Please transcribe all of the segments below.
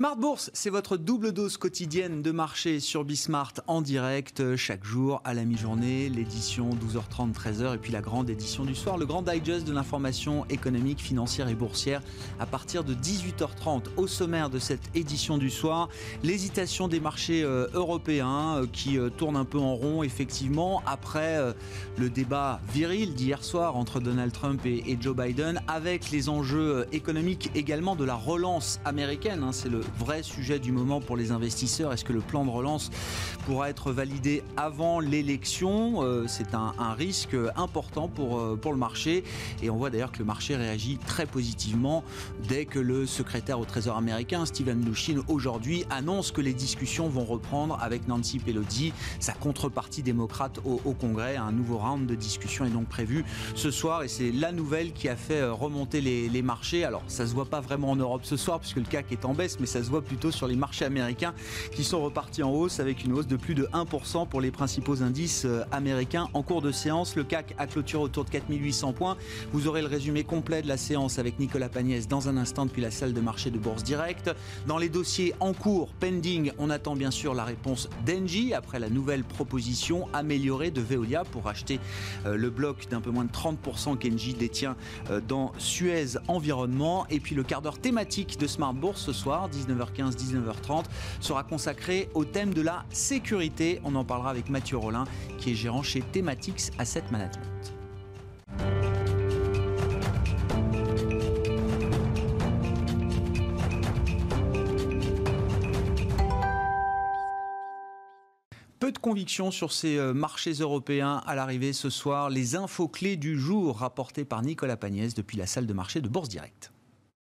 Smart Bourse, c'est votre double dose quotidienne de marché sur Bismart en direct euh, chaque jour à la mi-journée, l'édition 12h30, 13h et puis la grande édition du soir, le grand digest de l'information économique, financière et boursière à partir de 18h30 au sommaire de cette édition du soir. L'hésitation des marchés euh, européens euh, qui tournent un peu en rond effectivement après le débat viril d'hier soir entre Donald Trump et, Joe Biden avec les enjeux économiques également de la relance américaine. Hein. c'est le vrai sujet du moment pour les investisseurs. Est-ce que le plan de relance pourra être validé avant l'élection? Euh, C'est un, risque important pour, euh, pour le marché. Et on voit d'ailleurs que le marché réagit très positivement dès que le secrétaire au Trésor américain, Steven Mnuchin, aujourd'hui annonce que les discussions vont reprendre avec Nancy Pelosi, sa contrepartie démocrate au, Congrès. Un nouveau round de discussion est donc prévu ce soir et c'est la nouvelle qui a fait euh, remonter les, les marchés. Alors ça se voit pas vraiment en Europe ce soir puisque le CAC est en baisse, mais ça se voit plutôt sur les marchés américains qui sont repartis en hausse avec une hausse de plus de 1% pour les principaux indices euh, américains. En cours de séance, le CAC a clôturé autour de 4800 points. Vous aurez le résumé complet de la séance avec Nicolas Pagnès dans un instant depuis la salle de marché de Bourse Direct. Dans les dossiers en cours, pending, on attend bien sûr la réponse d'Engie après la nouvelle proposition améliorée de Veolia pour acheter euh, le bloc d'un peu moins de 30% qu'Engie détient euh, dans Suez Environnement. Et puis le quart d'heure thématique de Smart Bourse ce soir, 19h15, 19h30, sera consacré au thème de la sécurité. On en parlera avec Mathieu Rollin, qui est gérant chez Thematics Asset Management. Peu de conviction sur ces euh, marchés européens à l'arrivée ce soir. Les infos clés du jour rapportées par Nicolas Pagnès depuis la salle de marché de Bourse Directe.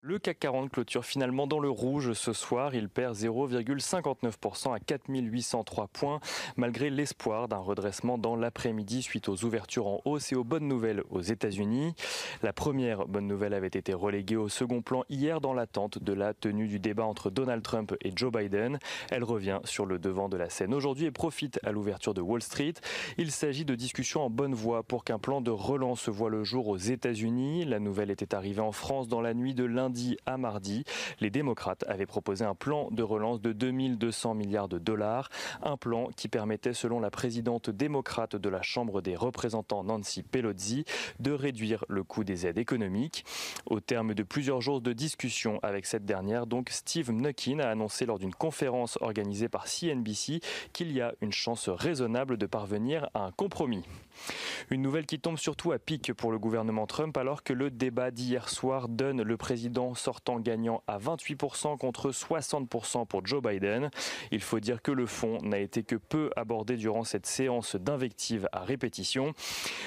Le CAC 40 clôture finalement dans le rouge ce soir. Il perd 0,59% à 4803 points, malgré l'espoir d'un redressement dans l'après-midi suite aux ouvertures en hausse et aux bonnes nouvelles aux États-Unis. La première bonne nouvelle avait été reléguée au second plan hier dans l'attente de la tenue du débat entre Donald Trump et Joe Biden. Elle revient sur le devant de la scène aujourd'hui et profite à l'ouverture de Wall Street. Il s'agit de discussions en bonne voie pour qu'un plan de relance voit le jour aux États-Unis. La nouvelle était arrivée en France dans la nuit de lundi à mardi, les démocrates avaient proposé un plan de relance de 2200 milliards de dollars, un plan qui permettait, selon la présidente démocrate de la Chambre des représentants Nancy Pelosi, de réduire le coût des aides économiques. Au terme de plusieurs jours de discussion avec cette dernière, donc Steve Mnuchin a annoncé lors d'une conférence organisée par CNBC qu'il y a une chance raisonnable de parvenir à un compromis. Une nouvelle qui tombe surtout à pic pour le gouvernement Trump alors que le débat d'hier soir donne le président sortant gagnant à 28% contre 60% pour Joe Biden. Il faut dire que le fond n'a été que peu abordé durant cette séance d'invectives à répétition.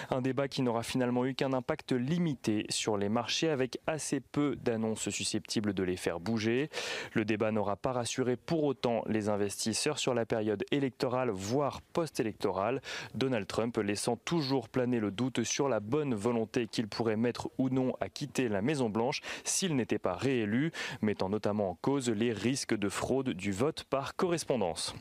Un débat qui n'aura finalement eu qu'un impact limité sur les marchés avec assez peu d'annonces susceptibles de les faire bouger. Le débat n'aura pas rassuré pour autant les investisseurs sur la période électorale voire post-électorale. Donald Trump laissant toujours planer le doute sur la bonne volonté qu'il pourrait mettre ou non à quitter la Maison Blanche s'il n'était pas réélu, mettant notamment en cause les risques de fraude du vote par correspondance.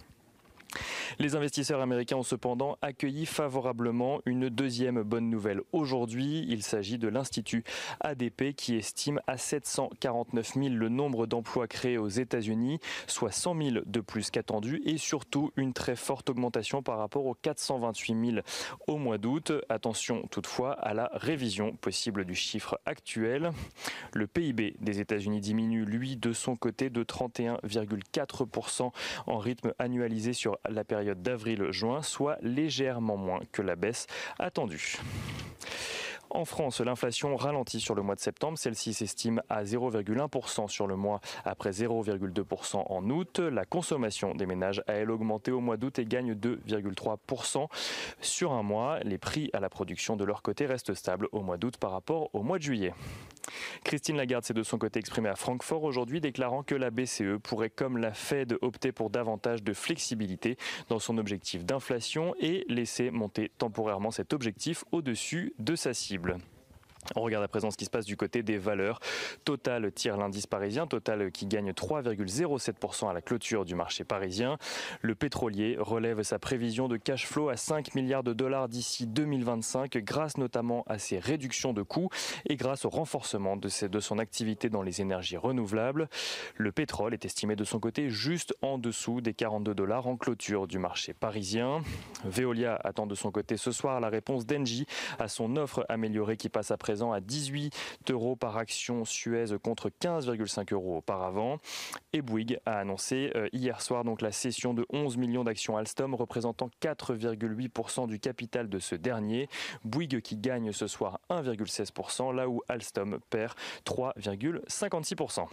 Les investisseurs américains ont cependant accueilli favorablement une deuxième bonne nouvelle aujourd'hui. Il s'agit de l'Institut ADP qui estime à 749 000 le nombre d'emplois créés aux États-Unis, soit 100 000 de plus qu'attendu et surtout une très forte augmentation par rapport aux 428 000 au mois d'août. Attention toutefois à la révision possible du chiffre actuel. Le PIB des États-Unis diminue, lui, de son côté de 31,4% en rythme annualisé sur la période d'avril-juin, soit légèrement moins que la baisse attendue. En France, l'inflation ralentit sur le mois de septembre. Celle-ci s'estime à 0,1% sur le mois après 0,2% en août. La consommation des ménages a elle augmenté au mois d'août et gagne 2,3% sur un mois. Les prix à la production de leur côté restent stables au mois d'août par rapport au mois de juillet. Christine Lagarde s'est de son côté exprimée à Francfort aujourd'hui, déclarant que la BCE pourrait, comme la Fed, opter pour davantage de flexibilité dans son objectif d'inflation et laisser monter temporairement cet objectif au-dessus de sa cible possible. On regarde à présent ce qui se passe du côté des valeurs. Total tire l'indice parisien, Total qui gagne 3,07% à la clôture du marché parisien. Le pétrolier relève sa prévision de cash flow à 5 milliards de dollars d'ici 2025 grâce notamment à ses réductions de coûts et grâce au renforcement de, son activité dans les énergies renouvelables. Le pétrole est estimé de son côté juste en dessous des 42 dollars en clôture du marché parisien. Veolia attend de son côté ce soir la réponse d'Engie à son offre améliorée qui passe à présent à 18 euros par action Suez contre 15,5 euros auparavant. Et Bouygues a annoncé euh, hier soir donc la cession de 11 millions d'actions Alstom représentant 4,8% du capital de ce dernier. Bouygues qui gagne ce soir 1,16% là où Alstom perd 3,56%.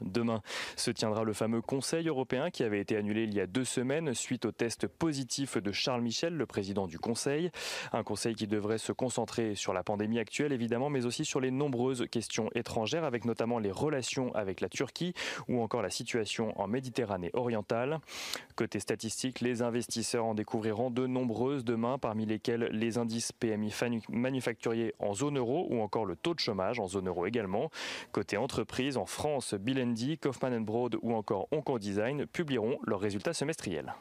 Demain se tiendra le fameux Conseil européen qui avait été annulé il y a deux semaines suite au test positif de Charles Michel, le président du Conseil. Un Conseil qui devrait se concentrer sur la pandémie actuelle évidemment, mais aussi sur les nombreuses questions étrangères, avec notamment les relations avec la Turquie ou encore la situation en Méditerranée orientale. Côté statistique, les investisseurs en découvriront de nombreuses demain, parmi lesquelles les indices PMI manufacturiers en zone euro ou encore le taux de chômage en zone euro également. Côté entreprise, en France, Bilendi, Kaufman Broad ou encore Hong Design publieront leurs résultats semestriels.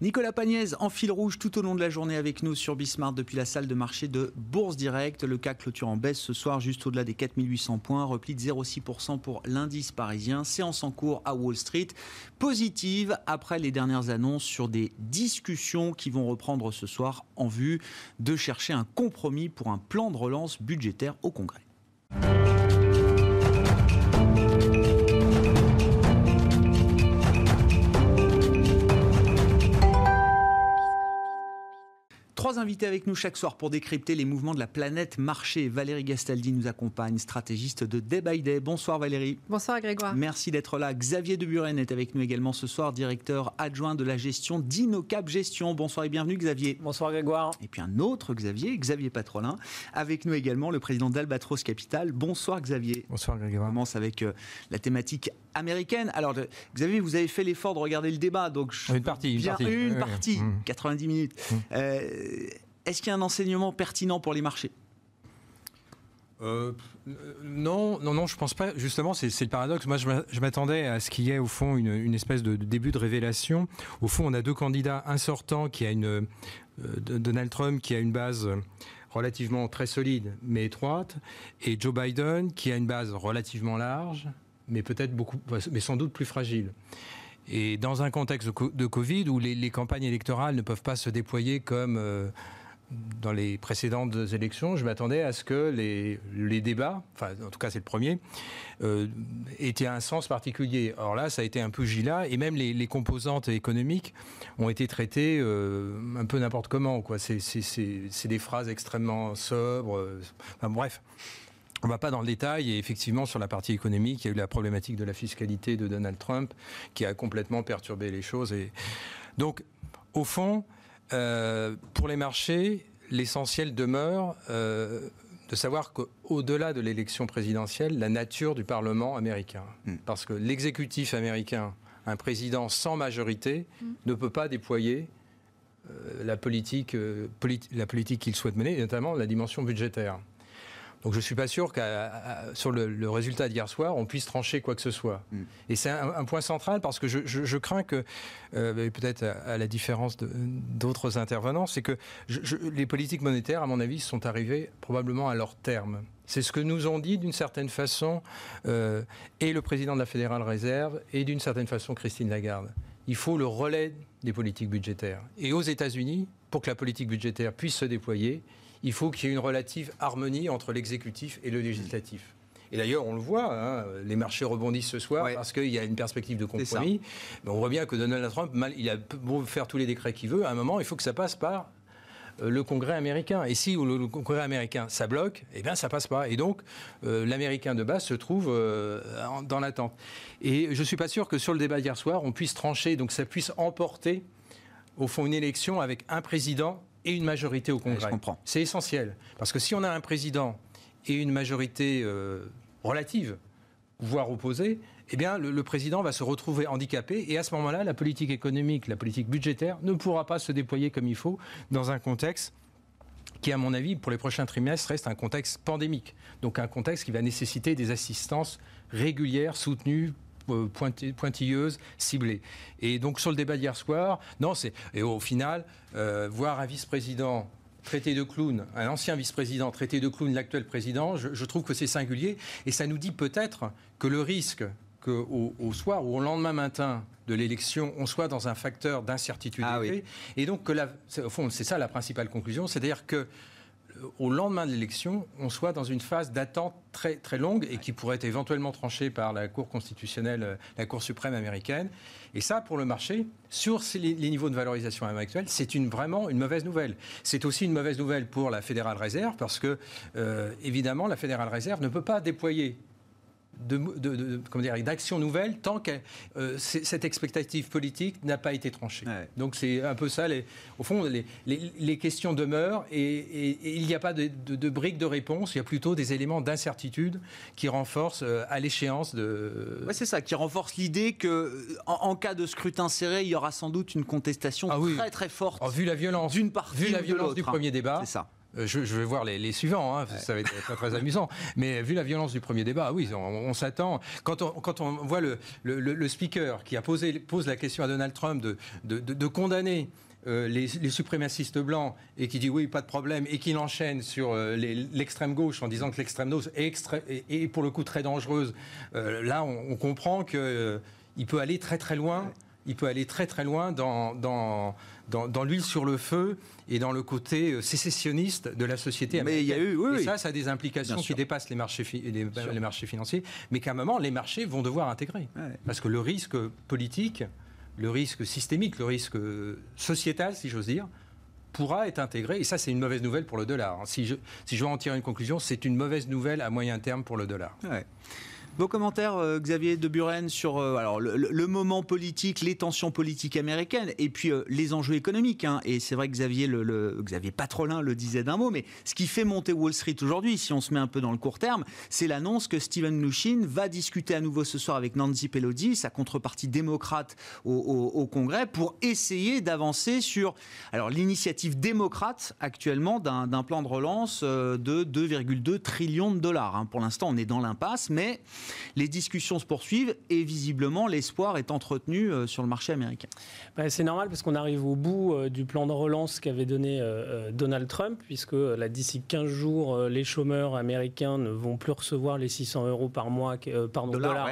Nicolas Pagnès en fil rouge tout au long de la journée avec nous sur Bismart depuis la salle de marché de Bourse Direct. Le CAC clôture en baisse ce soir juste au-delà des 4800 points, repli de 0,6% pour l'indice parisien. Séance en cours à Wall Street, positive après les dernières annonces sur des discussions qui vont reprendre ce soir en vue de chercher un compromis pour un plan de relance budgétaire au Congrès. Trois invités avec nous chaque soir pour décrypter les mouvements de la planète marché. Valérie Gastaldi nous accompagne, stratégiste de Day by Day. Bonsoir Valérie. Bonsoir Grégoire. Merci d'être là. Xavier Deburen est avec nous également ce soir, directeur adjoint de la gestion d'Inocap Gestion. Bonsoir et bienvenue Xavier. Bonsoir Grégoire. Et puis un autre Xavier, Xavier Patrolin. Avec nous également le président d'Albatros Capital. Bonsoir Xavier. Bonsoir Grégoire. On commence avec euh, la thématique américaine. Alors Xavier, vous avez fait l'effort de regarder le débat. Donc une partie. Une partie, une partie 90 minutes. Mmh. Euh, est-ce qu'il y a un enseignement pertinent pour les marchés? Euh, non, non, non, je pense pas. Justement, c'est le paradoxe. Moi, je m'attendais à ce qu'il y ait au fond une, espèce de, début de révélation. Au fond, on a deux candidats, un sortant qui a une euh, Donald Trump qui a une base relativement très solide mais étroite, et Joe Biden qui a une base relativement large, mais peut-être beaucoup, mais sans doute plus fragile. Et dans un contexte de Covid où les, campagnes électorales ne peuvent pas se déployer comme euh, dans les précédentes élections, je m'attendais à ce que les, les, débats, enfin en tout cas c'est le premier, euh, aient un sens particulier. Or là, ça a été un peu gilat, et même les, composantes économiques ont été traitées euh, un peu n'importe comment. C'est des phrases extrêmement sobres. Euh, bref. On ne va pas dans le détail et effectivement sur la partie économique, il y a eu la problématique de la fiscalité de Donald Trump qui a complètement perturbé les choses. Et donc, au fond, euh, pour les marchés, l'essentiel demeure euh, de savoir qu'au-delà de l'élection présidentielle, la nature du Parlement américain. Hmm. Parce que l'exécutif américain, un président sans majorité, hmm. ne peut pas déployer euh, la politique, la politique qu'il souhaite mener, notamment la dimension budgétaire. Donc je ne suis pas sûr que sur le, résultat d'hier soir, on puisse trancher quoi que ce soit. Mm. Et c'est un, point central parce que je, crains que, euh, peut-être à, la différence d'autres intervenants, c'est que les politiques monétaires, à mon avis, sont arrivées probablement à leur terme. C'est ce que nous ont dit d'une certaine façon euh, et le président de la Fédérale Réserve et d'une certaine façon Christine Lagarde. Il faut le relais des politiques budgétaires. Et aux États-Unis, pour que la politique budgétaire puisse se déployer, il faut qu'il y ait une relative harmonie entre l'exécutif et le législatif. Et d'ailleurs, on le voit, hein, les marchés rebondissent ce soir parce qu'il y a une perspective de compromis. Mais on voit bien que Donald Trump, il a beau faire tous les décrets qu'il veut, à un moment, il faut que ça passe par euh, le Congrès américain. Et si le, Congrès américain, ça bloque, eh bien, ça passe pas. Et donc, euh, l'Américain de base se trouve euh, dans l'attente. Et je ne suis pas sûr que sur le débat d'hier soir, on puisse trancher, donc ça puisse emporter, au fond, une élection avec un président et une majorité au Congrès. C'est essentiel. Parce que si on a un président et une majorité euh, relative, voire opposée, eh bien, le, président va se retrouver handicapé et à ce moment-là, la politique économique, la politique budgétaire ne pourra pas se déployer comme il faut dans un contexte qui, à mon avis, pour les prochains trimestres, reste un contexte pandémique. Donc un contexte qui va nécessiter des assistances régulières, soutenues, euh, pointilleuses, ciblées. Et donc sur le débat d'hier soir, non, c'est et au final euh, voir un vice-président traité de clown, un ancien vice-président traité de clown, l'actuel président, je, trouve que c'est singulier. Et ça nous dit peut-être que le risque qu'au au soir ou au lendemain matin de l'élection, on soit dans un facteur d'incertitude ah Et donc, que au fond, c'est ça la principale conclusion, c'est-à-dire que au lendemain de l'élection, on soit dans une phase d'attente très, très longue et qui pourrait être éventuellement tranchée par la Cour constitutionnelle, euh, la Cour suprême américaine. Et ça, pour le marché, sur les, niveaux de valorisation actuels, c'est vraiment une mauvaise nouvelle. C'est aussi une mauvaise nouvelle pour la Fédérale Réserve parce que, euh, évidemment, la Fédérale Réserve ne peut pas déployer de, de, d'action nouvelle tant que euh, cette expectative politique n'a pas été tranchée. Donc c'est un peu ça. Les, au fond, les, les, questions demeurent et, il n'y a pas de, de, briques de réponse. Il y a plutôt des éléments d'incertitude qui renforcent euh, à l'échéance de. Ouais, c'est ça, qui renforce l'idée que en, cas de scrutin serré, il y aura sans doute une contestation ah très très forte. Oh, vu la violence d'une partie, vu la violence du premier débat, c'est ça. Euh, je, vais voir les, suivants, hein, ça va être très, très amusant. Mais vu la violence du premier débat, oui, on, s'attend. Quand on, quand on voit le, le, speaker qui a posé, pose la question à Donald Trump de, de, de, condamner euh, les, les, suprémacistes blancs et qui dit oui, pas de problème, et qui enchaîne sur euh, l'extrême gauche en disant que l'extrême gauche est, est, pour le coup très dangereuse, là on, on comprend qu'il peut aller très très loin. Il peut aller très très loin dans, dans dans, l'huile sur le feu et dans le côté euh, sécessionniste de la société américaine. Mais il y a eu, oui, et ça, ça a des implications qui dépassent les marchés, les, marchés financiers, mais qu'à un moment, les marchés vont devoir intégrer. Parce que le risque politique, le risque systémique, le risque sociétal, si j'ose dire, pourra être intégré. Et ça, c'est une mauvaise nouvelle pour le dollar. Si je, si je veux en tirer une conclusion, c'est une mauvaise nouvelle à moyen terme pour le dollar. Vos commentaires, euh, Xavier de Buren, sur euh, alors, le, moment politique, les tensions politiques américaines et puis euh, les enjeux économiques. Hein. Et c'est vrai que Xavier, le, Xavier Patrolin le disait d'un mot, mais ce qui fait monter Wall Street aujourd'hui, si on se met un peu dans le court terme, c'est l'annonce que Steven Mnuchin va discuter à nouveau ce soir avec Nancy Pelosi, sa contrepartie démocrate au, Congrès, pour essayer d'avancer sur alors l'initiative démocrate actuellement d'un plan de relance de 2,2 trillions de dollars. Hein. Pour l'instant, on est dans l'impasse, mais les discussions se poursuivent et visiblement l'espoir est entretenu euh, sur le marché américain. Bah, c'est normal parce qu'on arrive au bout euh, du plan de relance qu'avait donné euh, Donald Trump, puisque là d'ici 15 jours, les chômeurs américains ne vont plus recevoir les 600 euros par mois, pardon, dollars,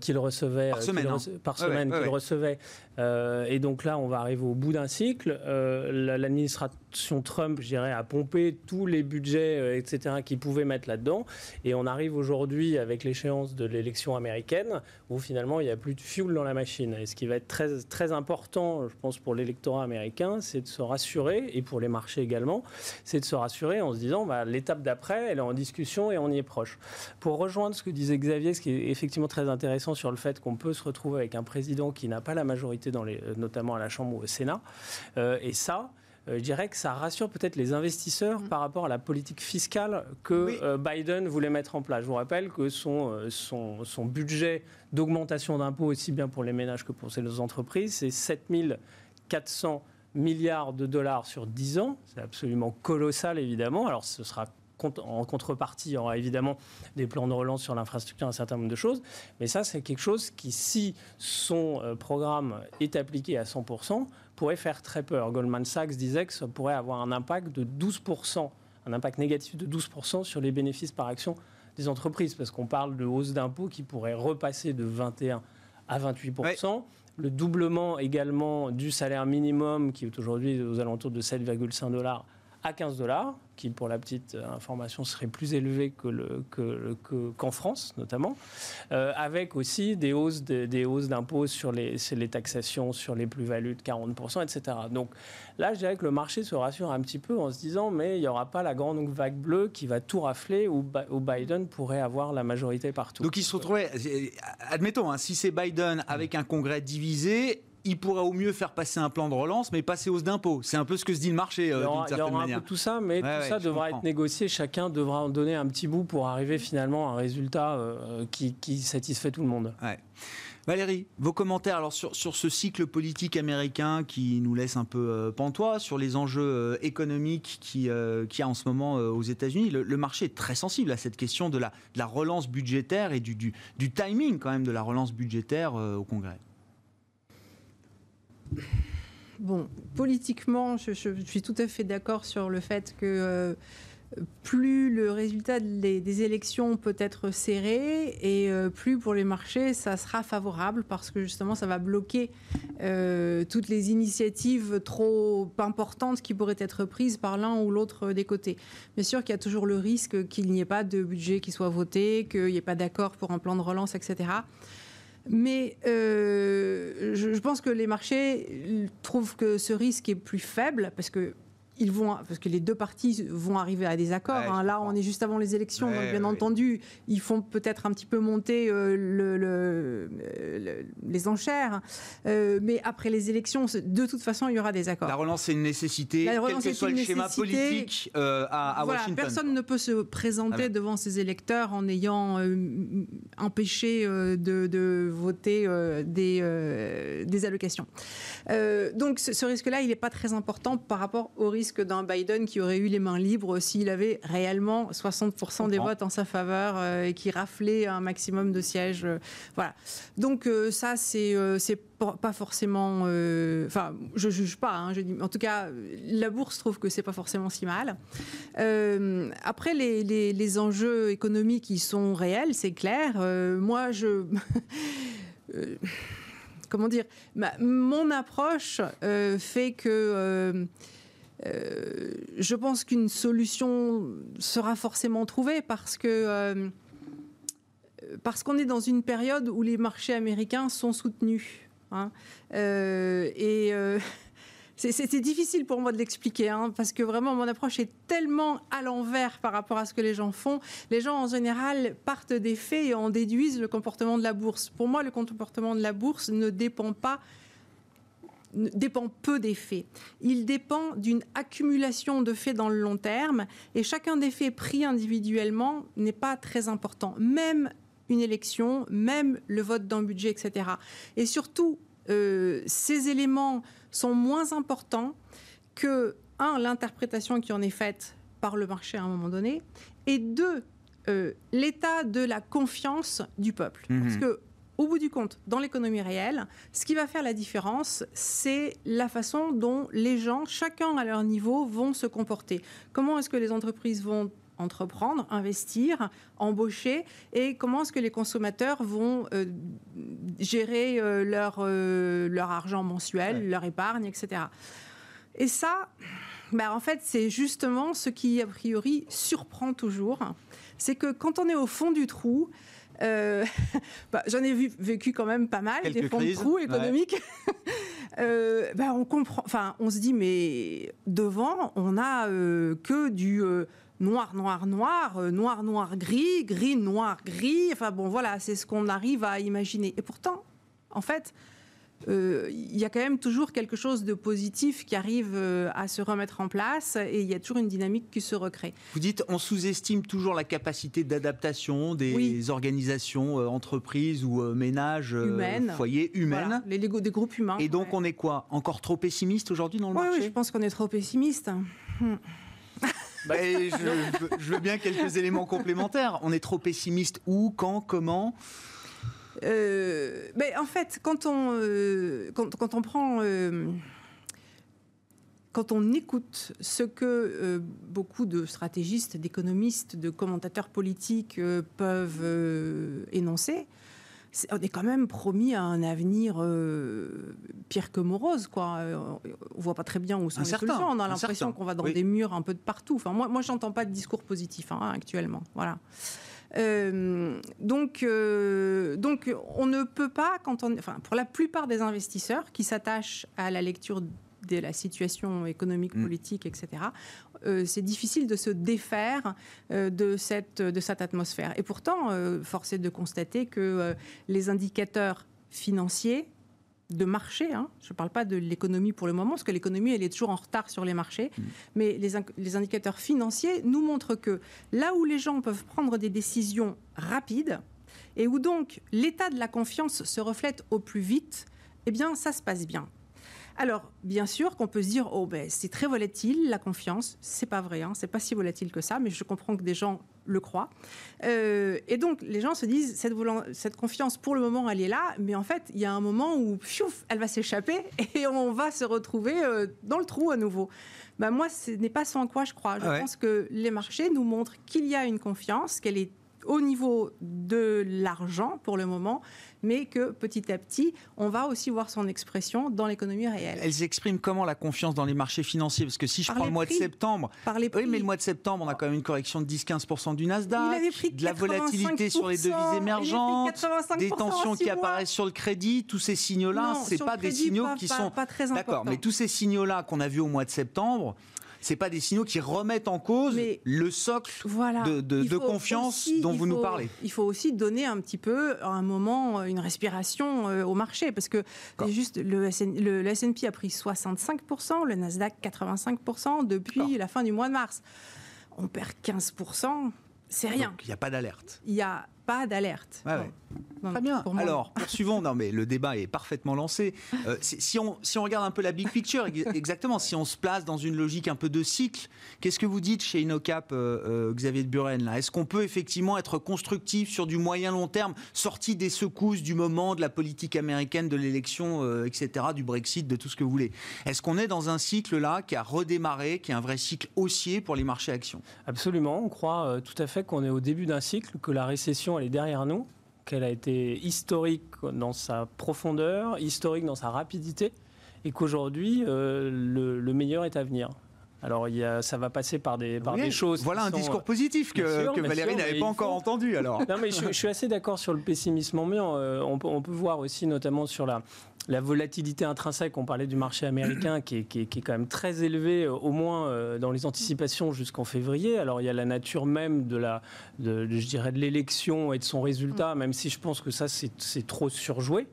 qu'ils recevaient par semaine, par semaine qu'ils recevaient euh, et donc là, on va arriver au bout d'un cycle. Euh, l'administration Trump, je dirais, a pompé tous les budgets, euh, etc., qu'ils pouvaient mettre là-dedans. Et on arrive aujourd'hui avec l'échéance de l'élection américaine, où finalement, il n'y a plus de fuel dans la machine. Et ce qui va être très, très important, je pense, pour l'électorat américain, c'est de se rassurer, et pour les marchés également, c'est de se rassurer en se disant, bah, l'étape d'après, elle est en discussion et on y est proche. Pour rejoindre ce que disait Xavier, ce qui est effectivement très intéressant sur le fait qu'on peut se retrouver avec un président qui n'a pas la majorité dans les, euh, notamment à la Chambre ou au Sénat. Euh, et ça, euh, je dirais que ça rassure peut-être les investisseurs par rapport à la politique fiscale que Biden voulait mettre en place. Je vous rappelle que son, son, son budget d'augmentation d'impôts, aussi bien pour les ménages que pour les entreprises, c'est 7400 milliards de dollars sur 10 ans. C'est absolument colossal, évidemment. Alors, ce sera en contrepartie, il y aura évidemment des plans de relance sur l'infrastructure, un certain nombre de choses. Mais ça, c'est quelque chose qui, si son euh, programme est appliqué à 100%, pourrait faire très peur. Goldman Sachs disait que ça pourrait avoir un impact de 12%, un impact négatif de 12% sur les bénéfices par action des entreprises, parce qu'on parle de hausse d'impôts qui pourrait repasser de 21 à 28%. Le doublement également du salaire minimum, qui est aujourd'hui aux alentours de 7,5 dollars à 15 dollars, qui, pour la petite information, serait plus élevé qu'en que, que, France, notamment, euh, avec aussi des hausses, des hausses d'impôts sur les, les taxations, sur les plus-values de 40%, etc. Donc là, je dirais que le marché se rassure un petit peu en se disant, mais il n'y aura pas la grande vague bleue qui va tout rafler, où, Biden pourrait avoir la majorité partout. Donc il se retrouvait, admettons, hein, si c'est Biden avec un congrès divisé, il pourrait au mieux faire passer un plan de relance, mais passer hausse d'impôts. C'est un peu ce que se dit le marché, euh, Il y aura un peu tout ça, mais tout ça devra être négocié. Chacun devra en donner un petit bout pour arriver finalement à un résultat euh, qui, satisfait tout le monde. Valérie, vos commentaires alors sur, sur ce cycle politique américain qui nous laisse un peu euh, pantois, sur les enjeux économiques qui, euh, qui a en ce moment aux États-Unis. Le, marché est très sensible à cette question de la, de la relance budgétaire et du, du, du, timing quand même de la relance budgétaire au Congrès. Bon, politiquement, je, suis tout à fait d'accord sur le fait que plus le résultat des, élections peut être serré et euh, plus pour les marchés ça sera favorable parce que justement ça va bloquer euh, toutes les initiatives trop importantes qui pourraient être prises par l'un ou l'autre des côtés. Bien sûr qu'il y a toujours le risque qu'il n'y ait pas de budget qui soit voté, qu'il n'y ait pas d'accord pour un plan de relance, etc. Mais euh, je, pense que les marchés trouvent que ce risque est plus faible parce que ils vont, parce que les deux parties vont arriver à des accords. Hein. Là, on est juste avant les élections, donc bien entendu, ils font peut-être un petit peu monter euh, le, les enchères. Euh, mais après les élections, de toute façon, il y aura des accords. La relance est une nécessité, quel que soit le schéma politique euh, à, voilà, Washington. Personne ne peut se présenter devant ses électeurs en ayant empêché de, de, voter des, des allocations. donc ce, ce risque-là, il n'est pas très important par rapport au risque que d'un Biden qui aurait eu les mains libres s'il avait réellement 60% des votes en sa faveur euh, et qui raflait un maximum de sièges. Euh, voilà. Donc euh, ça, c'est pas forcément. Enfin, je juge pas. Hein, je dis, en tout cas, la bourse trouve que c'est pas forcément si mal. après, les, les, les, enjeux économiques, ils sont réels, c'est clair. moi, je. comment dire Mon approche fait que euh, je pense qu'une solution sera forcément trouvée parce que euh, parce qu'on est dans une période où les marchés américains sont soutenus. Hein. Euh, et c'est difficile pour moi de l'expliquer, hein, parce que vraiment mon approche est tellement à l'envers par rapport à ce que les gens font. Les gens en général partent des faits et en déduisent le comportement de la bourse. Pour moi, le comportement de la bourse ne dépend pas dépend peu des faits. Il dépend d'une accumulation de faits dans le long terme et chacun des faits pris individuellement n'est pas très important. Même une élection, même le vote d'un budget, etc. Et surtout, euh, ces éléments sont moins importants que, un, l'interprétation qui en est faite par le marché à un moment donné, et deux, euh, l'état de la confiance du peuple. Mmh. Parce que au bout du compte, dans l'économie réelle, ce qui va faire la différence, c'est la façon dont les gens, chacun à leur niveau, vont se comporter. Comment est-ce que les entreprises vont entreprendre, investir, embaucher et comment est-ce que les consommateurs vont euh, gérer euh, leur, euh, leur argent mensuel, leur épargne, etc. Et ça, bah, en fait, c'est justement ce qui, a priori, surprend toujours. C'est que quand on est au fond du trou, euh, bah, j'en ai vu, vécu quand même pas mal, des fonds de trous économiques. Euh, bah, on comprend, enfin, on se dit, mais devant, on a euh, que du noir, noir, noir, noir, noir, gris, gris, noir, gris. Enfin bon, voilà, c'est ce qu'on arrive à imaginer. Et pourtant, en fait, il y a quand même toujours quelque chose de positif qui arrive euh, à se remettre en place et il y a toujours une dynamique qui se recrée. Vous dites, on sous-estime toujours la capacité d'adaptation des organisations, euh, entreprises ou ménages, foyers humaines. les, des groupes humains. Et donc on est quoi? Encore trop pessimiste aujourd'hui dans le marché Oui, je pense qu'on est trop pessimiste. Hmm. Bah, je, je, veux bien quelques éléments complémentaires. On est trop pessimiste où, quand, comment? Euh, mais en fait, quand on, euh, quand, on prend euh, quand on écoute ce que beaucoup de stratégistes, d'économistes, de commentateurs politiques peuvent énoncer, on est quand même promis à un avenir pire que morose. Quoi. On voit pas très bien où sont les solutions. On a l'impression qu'on va dans des murs un peu de partout. Enfin, moi, moi j'entends pas de discours positif hein, actuellement. Voilà. Euh, donc, euh, donc, on ne peut pas, quand on, enfin, pour la plupart des investisseurs qui s'attachent à la lecture de la situation économique, mm. politique, etc., euh, c'est difficile de se défaire de, cette, de cette atmosphère. Et pourtant, force est de constater que les indicateurs financiers de marché, hein. je ne parle pas de l'économie pour le moment, parce que l'économie, elle est toujours en retard sur les marchés, mm. mais les, les, indicateurs financiers nous montrent que là où les gens peuvent prendre des décisions rapides, et où donc l'état de la confiance se reflète au plus vite, eh bien, ça se passe bien. Alors, bien sûr qu'on peut se dire, oh ben c'est très volatile la confiance. C'est pas vrai, hein, c'est pas si volatile que ça, mais je comprends que des gens le croient. Euh, et donc, les gens se disent, cette, cette, confiance, pour le moment, elle est là, mais en fait, il y a un moment où, pfiouf, elle va s'échapper et on va se retrouver euh, dans le trou à nouveau. Ben, moi, ce n'est pas sans quoi je crois. Je pense que les marchés nous montrent qu'il y a une confiance, qu'elle est au niveau de l'argent pour le moment, mais que petit à petit, on va aussi voir son expression dans l'économie réelle. Elle s'exprime comment la confiance dans les marchés financiers? Parce que si je prends le mois de septembre, par les oui, mais le mois de septembre, on a quand même une correction de 10-15% du Nasdaq, de la volatilité sur les devises émergentes, des tensions qui apparaissent sur le crédit. Tous ces signaux-là, c'est pas des signaux qui sont pas D'accord, mais tous ces signaux-là qu'on a vus au mois de septembre, c'est pas des signaux qui remettent en cause le socle de, confiance dont vous nous parlez. Il faut aussi donner un petit peu un moment, une respiration euh, au marché, parce que juste le, S&P a pris 65%, le Nasdaq 85% depuis la fin du mois de mars. On perd 15%, c'est rien. Il n'y a pas d'alerte. Il n'y a pas d'alerte. Très bien. Alors, poursuivons. Non, mais le débat est parfaitement lancé. Euh, si, on, si on regarde un peu la big picture, exactement, si on se place dans une logique un peu de cycle, qu'est-ce que vous dites chez InnoCap, euh, euh, Xavier de Buren Est-ce qu'on peut effectivement être constructif sur du moyen long terme, sorti des secousses du moment, de la politique américaine, de l'élection, etc., du Brexit, de tout ce que vous voulez? Est-ce qu'on est dans un cycle là qui a redémarré, qui est un vrai cycle haussier pour les marchés actions? Absolument. On croit tout à fait qu'on est au début d'un cycle, que la récession elle est derrière nous qu'elle a été historique dans sa profondeur, historique dans sa rapidité, et qu'aujourd'hui, euh, le, meilleur est à venir. Alors, il y a, ça va passer par des, par des choses. Voilà un discours positif que, que Valérie n'avait pas encore entendu. Alors. Non, mais je, suis assez d'accord sur le pessimisme ambiant. Euh, on, on, peut voir aussi, notamment sur la, la volatilité intrinsèque, on parlait du marché américain qui est, quand même très élevé, euh, au moins euh, dans les anticipations jusqu'en février. Alors il y a la nature même de la, de, je dirais, de l'élection et de son résultat, même si je pense que ça c'est trop surjoué.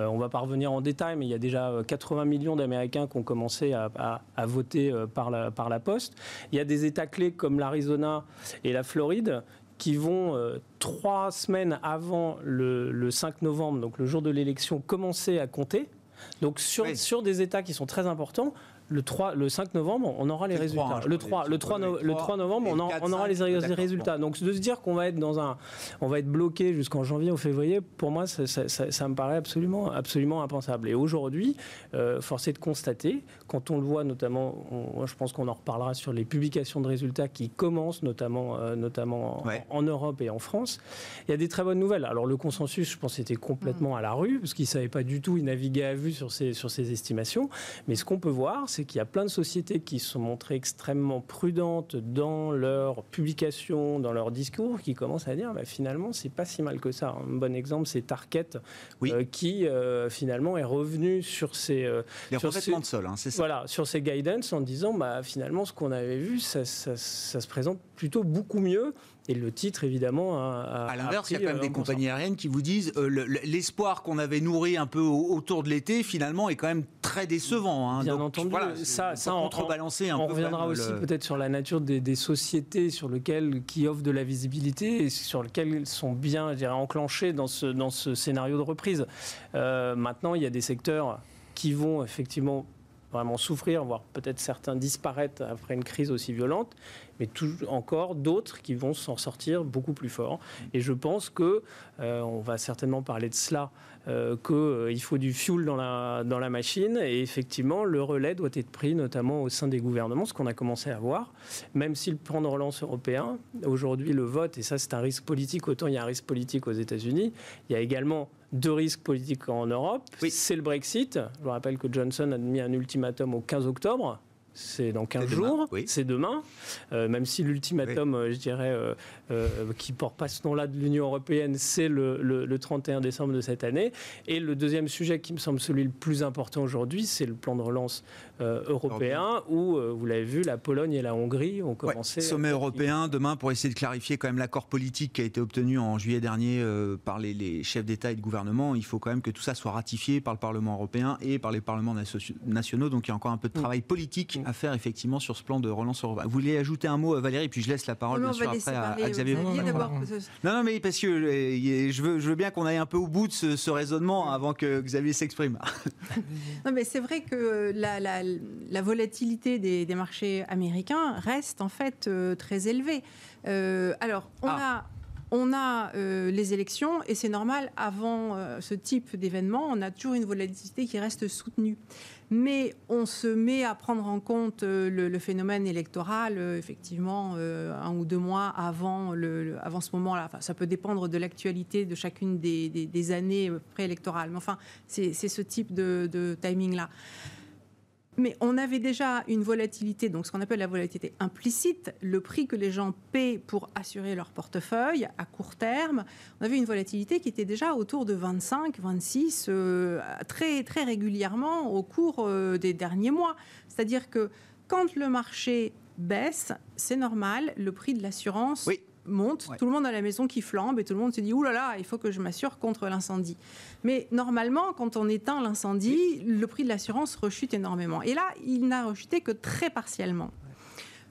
Euh, on va pas revenir en détail, mais il y a déjà 80 millions d'Américains qui ont commencé à, voter par la, par la poste. Il y a des États clés comme l'Arizona et la Floride qui vont euh, trois semaines avant le, 5 novembre, donc le jour de l'élection, commencer à compter. Donc sur, sur des États qui sont très importants, le, 3, le 5 novembre, on aura les résultats. le, 3, le, 3, le 3 novembre, on, on, aura les, résultats. Donc de se dire qu'on va être dans un, on va être bloqué jusqu'en janvier ou février, pour moi, ça, ça, me paraît absolument, absolument impensable. Et aujourd'hui, euh, force est de constater, quand on le voit notamment, je pense qu'on en reparlera sur les publications de résultats qui commencent, notamment, euh, notamment en, Europe et en France, il y a des très bonnes nouvelles. Alors le consensus, je pense, était complètement mm. à la rue, parce qu'il ne savait pas du tout, il naviguait à vue sur ces, sur ces estimations. Mais ce qu'on peut voir, c'est qu'il y a plein de sociétés qui se sont montrées extrêmement prudentes dans leurs publications, dans leurs discours, qui commencent à dire bah, finalement, c'est pas si mal que ça. Un bon exemple, c'est Target, euh, qui euh, finalement est revenu sur ses. Euh, sur de sol, hein, c'est ça. Voilà, sur ses guidance en disant bah, finalement, ce qu'on avait vu, ça, ça se présente plutôt beaucoup mieux. Et le titre, évidemment, a, à l'inverse, il y a quand même euh, des compagnies aériennes qui vous disent euh, l'espoir qu'on avait nourri un peu autour de l'été, finalement, est quand même très décevant. Hein. Bien entendu, ça, ça contrebalancer un on reviendra aussi peut-être sur la nature des, sociétés sur lesquelles qui offrent de la visibilité et sur lesquelles sont bien, je dirais, enclenchées dans ce dans ce scénario de reprise. Euh, maintenant, il y a des secteurs qui vont effectivement vraiment souffrir, voire peut-être certains disparaître après une crise aussi violente mais encore d'autres qui vont s'en sortir beaucoup plus fort. Et je pense que euh, on va certainement parler de cela, euh, qu'il euh, faut du fuel dans la, dans la machine. Et effectivement, le relais doit être pris, notamment au sein des gouvernements, ce qu'on a commencé à voir. Même si le plan de relance européen, aujourd'hui, le vote, et ça c'est un risque politique, autant il y a un risque politique aux États-Unis, il y a également deux risques politiques en Europe. C'est le Brexit. Je vous rappelle que Johnson a mis un ultimatum au 15 octobre c'est dans 15 jours, c'est demain, euh, même si l'ultimatum, euh, je dirais, euh, euh, qui porte pas ce nom-là de l'Union européenne, c'est le, le, 31 décembre de cette année. Et le deuxième sujet qui me semble celui le plus important aujourd'hui, c'est le plan de relance européen, où, vous l'avez vu, la Pologne et la Hongrie ont commencé... sommet européen demain pour essayer de clarifier quand même l'accord politique qui a été obtenu en juillet dernier par les, les chefs d'État et de gouvernement. Il faut quand même que tout ça soit ratifié par le Parlement européen et par les parlements nationaux. Donc il y a encore un peu de mm. travail politique à faire effectivement sur ce plan de relance européenne. Vous voulez ajouter un mot, Valérie, puis je laisse la parole bien sûr après à, Xavier. Non, non, mais parce que euh, je veux, je veux bien qu'on aille un peu au bout de ce, raisonnement avant que Xavier s'exprime. non, mais c'est vrai que la, la, volatilité des, des, marchés américains reste en fait euh, très élevée. Euh, alors, on ah. a on a euh, les élections et c'est normal, avant euh, ce type d'événement, on a toujours une volatilité qui reste soutenue. Mais on se met à prendre en compte euh, le, phénomène électoral, effectivement, un ou deux mois avant, le, avant ce moment-là. Enfin, ça peut dépendre de l'actualité de chacune des, années préélectorales. Mais enfin, c'est ce type de timing-là. Mais on avait déjà une volatilité, donc ce qu'on appelle la volatilité implicite, le prix que les gens paient pour assurer leur portefeuille à court terme. On avait une volatilité qui était déjà autour de 25, 26, euh, très, très régulièrement au cours euh, des derniers mois. C'est-à-dire que quand le marché baisse, c'est normal, le prix de l'assurance oui monte, tout le monde a la maison qui flambe et tout le monde se dit Ouh là là, il faut que je m'assure contre l'incendie. Mais normalement, quand on éteint l'incendie, le prix de l'assurance rechute énormément. Et là, il n'a rechuté que très partiellement.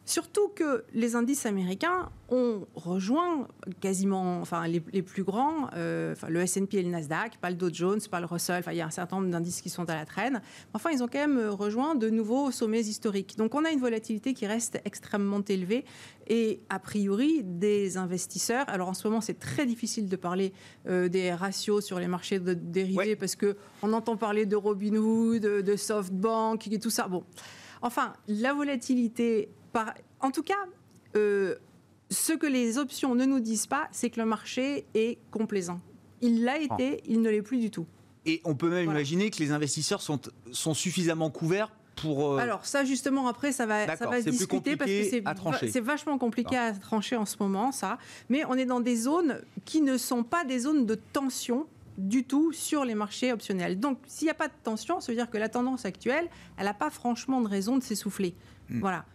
Surtout que les indices américains ont rejoint quasiment, enfin les, plus grands, euh, enfin, le S&P et le Nasdaq, pas le Dow Jones, pas le Russell. Enfin, il y a un certain nombre d'indices qui sont à la traîne. Enfin, ils ont quand même rejoint de nouveaux sommets historiques. Donc, on a une volatilité qui reste extrêmement élevée et a priori des investisseurs. Alors, en ce moment, c'est très difficile de parler euh, des ratios sur les marchés de dérivés parce que on entend parler de Robinhood, de, de SoftBank et tout ça. Bon. Enfin, la volatilité en tout cas, euh, ce que les options ne nous disent pas, c'est que le marché est complaisant. Il l'a ah. été, il ne l'est plus du tout. Et on peut même imaginer que les investisseurs sont, sont suffisamment couverts pour... Euh, Alors ça justement après ça va, ça va se discuter parce que c'est vachement compliqué à trancher en ce moment ça. Mais on est dans des zones qui ne sont pas des zones de tension du tout sur les marchés optionnels. Donc s'il n'y a pas de tension, ça veut dire que la tendance actuelle, elle n'a pas franchement de raison de s'essouffler. Hmm. Voilà.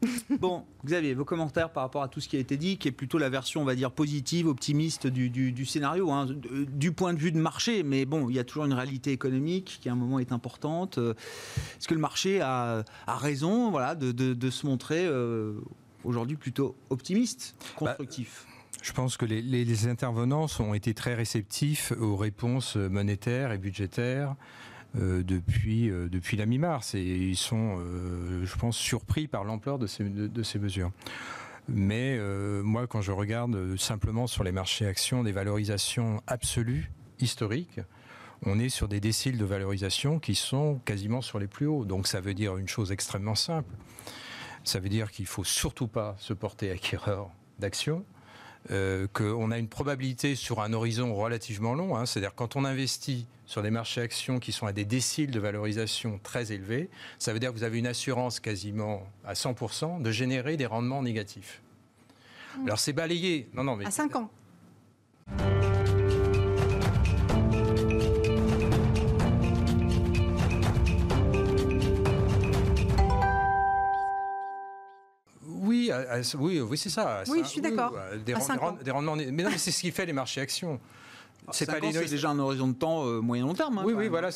bon, Xavier, vos commentaires par rapport à tout ce qui a été dit, qui est plutôt la version, on va dire, positive, optimiste du, scénario, hein, du point de vue de marché, mais bon, il y a toujours une réalité économique qui à un moment est importante. Est-ce que le marché a, raison voilà, de, se montrer euh, aujourd'hui plutôt optimiste, constructif? Bah, je pense que les, intervenants ont été très réceptifs aux réponses monétaires et budgétaires. euh, depuis, euh, depuis la mi-mars. Et ils sont, euh, je pense, surpris par l'ampleur de ces, mesures. Mais moi, quand je regarde simplement sur les marchés actions des valorisations absolues, historiques, on est sur des déciles de valorisation qui sont quasiment sur les plus hauts. Donc ça veut dire une chose extrêmement simple. Ça veut dire qu'il faut surtout pas se porter acquéreur d'actions. Qu'on a une probabilité sur un horizon relativement long, hein. c'est-à-dire quand on investit sur des marchés actions qui sont à des déciles de valorisation très élevés, ça veut dire que vous avez une assurance quasiment à 100% de générer des rendements négatifs. Mmh. Alors c'est balayé. Non, non, mais... À 5 ans. Oui, oui, oui c'est ça. Oui, je suis d'accord. Des, des, rendements, mais non, mais c'est ce qui fait les marchés actions. C'est pas déjà un horizon de temps euh, moyen-long terme. Hein, oui, oui, voilà.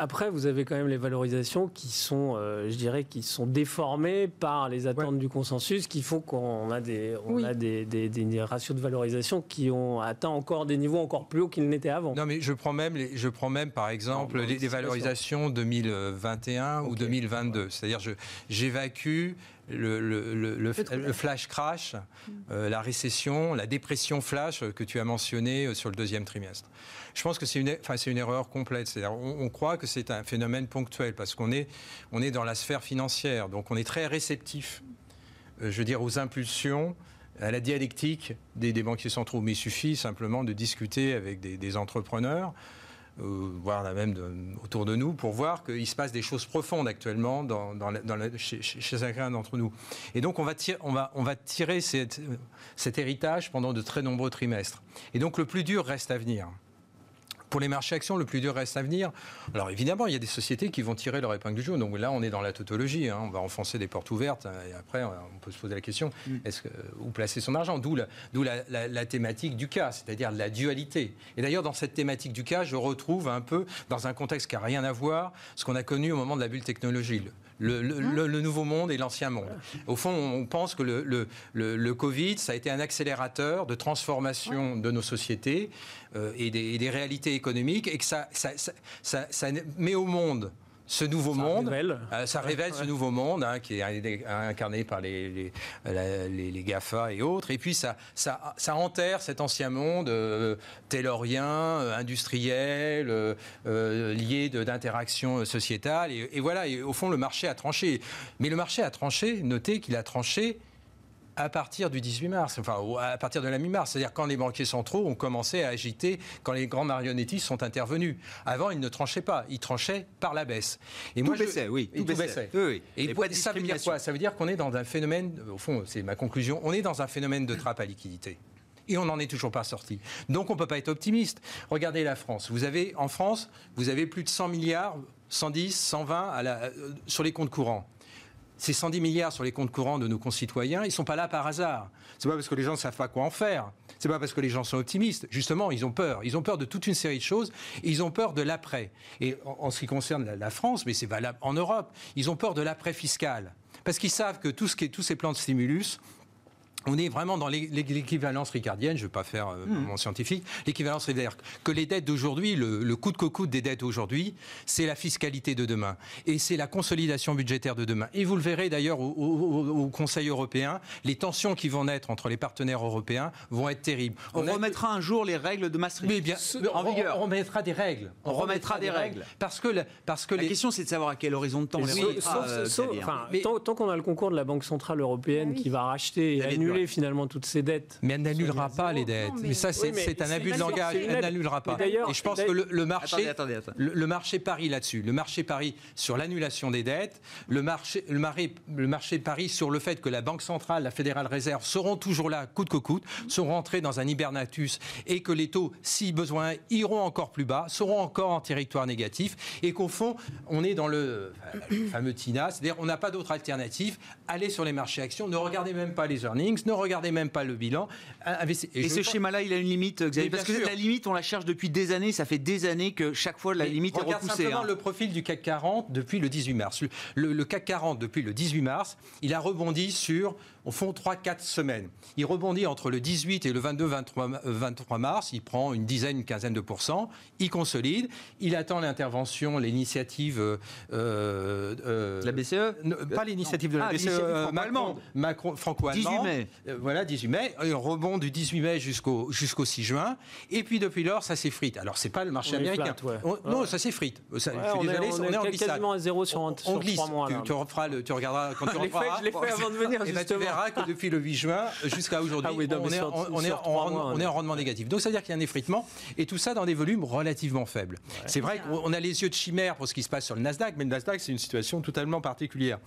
Après, vous avez quand même les valorisations qui sont, euh, je dirais, qui sont déformées par les attentes du consensus, qui font qu'on a des, on a des, des, ratios de valorisation qui ont atteint encore des niveaux encore plus hauts qu'ils n'étaient avant. Non, mais je prends même, les, je prends même par exemple les, valorisations 2021 ou 2022. C'est-à-dire, j'évacue le, le, flash crash, mm. euh, la récession, la dépression flash que tu as mentionné euh, sur le deuxième trimestre. Je pense que c'est une, enfin, une erreur complète. C'est-à-dire, on, croit que c'est un phénomène ponctuel parce qu'on est, on est dans la sphère financière, donc on est très réceptif, euh, je veux dire, aux impulsions à la dialectique des, banquiers centraux. Mais il suffit simplement de discuter avec des entrepreneurs euh, voire même autour de nous, pour voir qu'il se passe des choses profondes actuellement dans, chez, chacun d'entre nous. Et donc on va, tirer, on va, on va tirer cet héritage pendant de très nombreux trimestres. Et donc le plus dur reste à venir. Pour les marchés actions, le plus dur reste à venir. Alors évidemment, il y a des sociétés qui vont tirer leur épingle du jeu. Donc là, on est dans la tautologie. Hein. On va enfoncer des portes ouvertes. Hein. Et après, on peut se poser la question mm. est-ce que, où placer son argent? D'où la, la, thématique du cas, c'est-à-dire la dualité. Et d'ailleurs, dans cette thématique du cas, je retrouve un peu, dans un contexte qui n'a rien à voir, ce qu'on a connu au moment de la bulle technologique le, le, nouveau monde et l'ancien monde. Au fond, on pense que le, Covid, ça a été un accélérateur de transformation de nos sociétés euh, et, des, et, des, réalités économiques et que ça, ça, ça, ça met au monde ce nouveau monde. Euh, ça révèle ce nouveau monde hein, qui est incarné par les, les, GAFA et autres. Et puis ça, ça, ça enterre cet ancien monde euh, taylorien, euh, industriel, lié d'interaction sociétale. Et, et, voilà, et au fond, le marché a tranché. Mais le marché a tranché, notez qu'il a tranché à partir du 18 mars, enfin à partir de la mi-mars, c'est-à-dire quand les banquiers centraux ont commencé à agiter, quand les grands marionnettistes sont intervenus. Avant, ils ne tranchaient pas, ils tranchaient par la baisse. Et tout moi, baissait, oui. Tout, baissait. Oui, Et, ça veut dire quoi? Ça veut dire qu'on est dans un phénomène, au fond, c'est ma conclusion, on est dans un phénomène de trappe à liquidité et on n'en est toujours pas sorti. Donc on ne peut pas être optimiste. Regardez la France. Vous avez en France, vous avez plus de 100 milliards, 110, 120 à la, euh, sur les comptes courants ces 110 milliards sur les comptes courants de nos concitoyens, ils ne sont pas là par hasard. C'est pas parce que les gens ne savent pas quoi en faire. C'est pas parce que les gens sont optimistes. Justement, ils ont peur. Ils ont peur de toute une série de choses. Ils ont peur de l'après. Et en, ce qui concerne la, France, mais c'est valable en Europe, ils ont peur de l'après fiscal. Parce qu'ils savent que tout ce qui est, tous ces plans de stimulus, on est vraiment dans l'équivalence ricardienne, je ne vais pas faire euh, hmm. mon scientifique, l'équivalence c'est-à-dire que les dettes d'aujourd'hui, le, coût de coco des dettes aujourd'hui, c'est la fiscalité de demain et c'est la consolidation budgétaire de demain. Et vous le verrez d'ailleurs au, Conseil européen, les tensions qui vont naître entre les partenaires européens vont être terribles. On, remettra un jour les règles de Maastricht Mais bien, en on, vigueur. On remettra des règles. On, remettra, des, règles. Parce que, parce que la question c'est de savoir à quel horizon de temps les euh, tant, qu'on a le concours de la Banque centrale européenne ah qui va racheter et annuler finalement toutes ces dettes. Mais elle n'annulera pas les dettes. mais... ça, c'est un abus de langage. Elle n'annulera pas. Et je pense que le, marché, Le, marché parie là-dessus. Le marché parie sur l'annulation des dettes. Le marché, le, marché, le marché parie sur le fait que la Banque centrale, la Fédérale Réserve seront toujours là, coûte que coûte, seront rentrés dans un hibernatus et que les taux, si besoin, iront encore plus bas, seront encore en territoire négatif et qu'au fond, on est dans le fameux TINA, c'est-à-dire on n'a pas d'autre alternative. Allez sur les marchés actions, ne regardez même pas les earnings, ne regardez même pas le bilan. Et, ce schéma-là, il a une limite, Xavier Parce que la limite, on la cherche depuis des années. Ça fait des années que chaque fois, la limite est repoussée. Regarde simplement hein. le profil du CAC 40 depuis le 18 mars. le CAC 40, depuis le 18 mars, il a rebondi sur au fond 3-4 semaines. Il rebondit entre le 18 et le 22-23 euh, mars, il prend une dizaine, une quinzaine de pourcents, il consolide, il attend l'intervention, l'initiative... Euh, euh, la BCE Pas l'initiative de la ah, BCE, Macron, Macron, franco-allemand. 18 mai. voilà, 18 mai. Il rebond du 18 mai jusqu'au jusqu'au 6 juin. Et puis depuis lors, ça s'effrite. Alors, c'est pas le marché américain. Non, ça s'effrite. je suis désolé, on, est, on quasiment à zéro sur, on, sur glisse. 3 mois. Tu, tu, referas le, tu regarderas quand tu referas. Je l'ai fait avant de venir, eh ben, justement que depuis le 8 juin jusqu'à aujourd'hui, ah on, est, on, est en rendement négatif. Donc, ça veut dire qu'il y a un effritement, et tout ça dans des volumes relativement faibles. C'est vrai qu'on a les yeux de chimère pour ce qui se passe sur le Nasdaq, mais le Nasdaq, c'est une situation totalement particulière.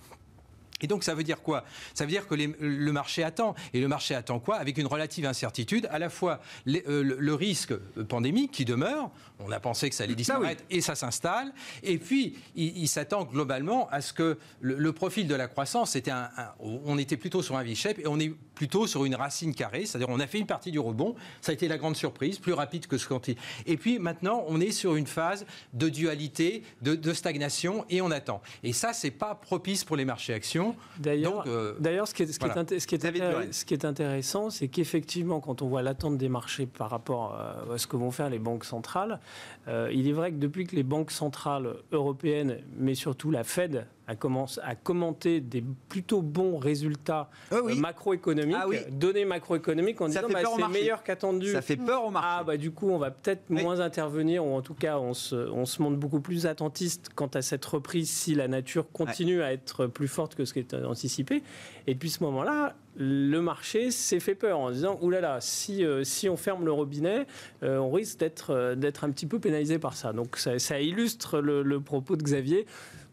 Et donc ça veut dire quoi? Ça veut dire que le marché attend. Et le marché attend quoi? Avec une relative incertitude, à la fois euh, le, risque pandémique qui demeure, on a pensé que ça allait disparaître et ça s'installe, et puis il, s'attend globalement à ce que le, profil de la croissance, était un, on était plutôt sur un V-shape et on est plutôt sur une racine carrée, c'est-à-dire on a fait une partie du rebond, ça a été la grande surprise, plus rapide que ce qu'on Et puis maintenant, on est sur une phase de dualité, de, stagnation, et on attend. Et ça, c'est pas propice pour les marchés actions. D'ailleurs, d'ailleurs ce, qui est, ce, qui est intéressant, c'est qu'effectivement, quand on voit l'attente des marchés par rapport euh, à ce que vont faire les banques centrales, euh, il est vrai que depuis que les banques centrales européennes, mais surtout la Fed, a, commencé, à commenter des plutôt bons résultats ah macroéconomiques, ah données macroéconomiques, en disant bah, c'est meilleur qu'attendu. Ça fait peur au marché. Ah bah du coup, on va peut-être moins intervenir, ou en tout cas, on se, on se montre beaucoup plus attentiste quant à cette reprise si la nature continue à être plus forte que ce qui est anticipé. Et depuis ce moment-là, le marché s'est fait peur en disant oulala, là là, si, euh, si on ferme le robinet, euh, on risque d'être euh, d'être un petit peu pénalisé par ça. Donc ça, ça illustre le, le, propos de Xavier.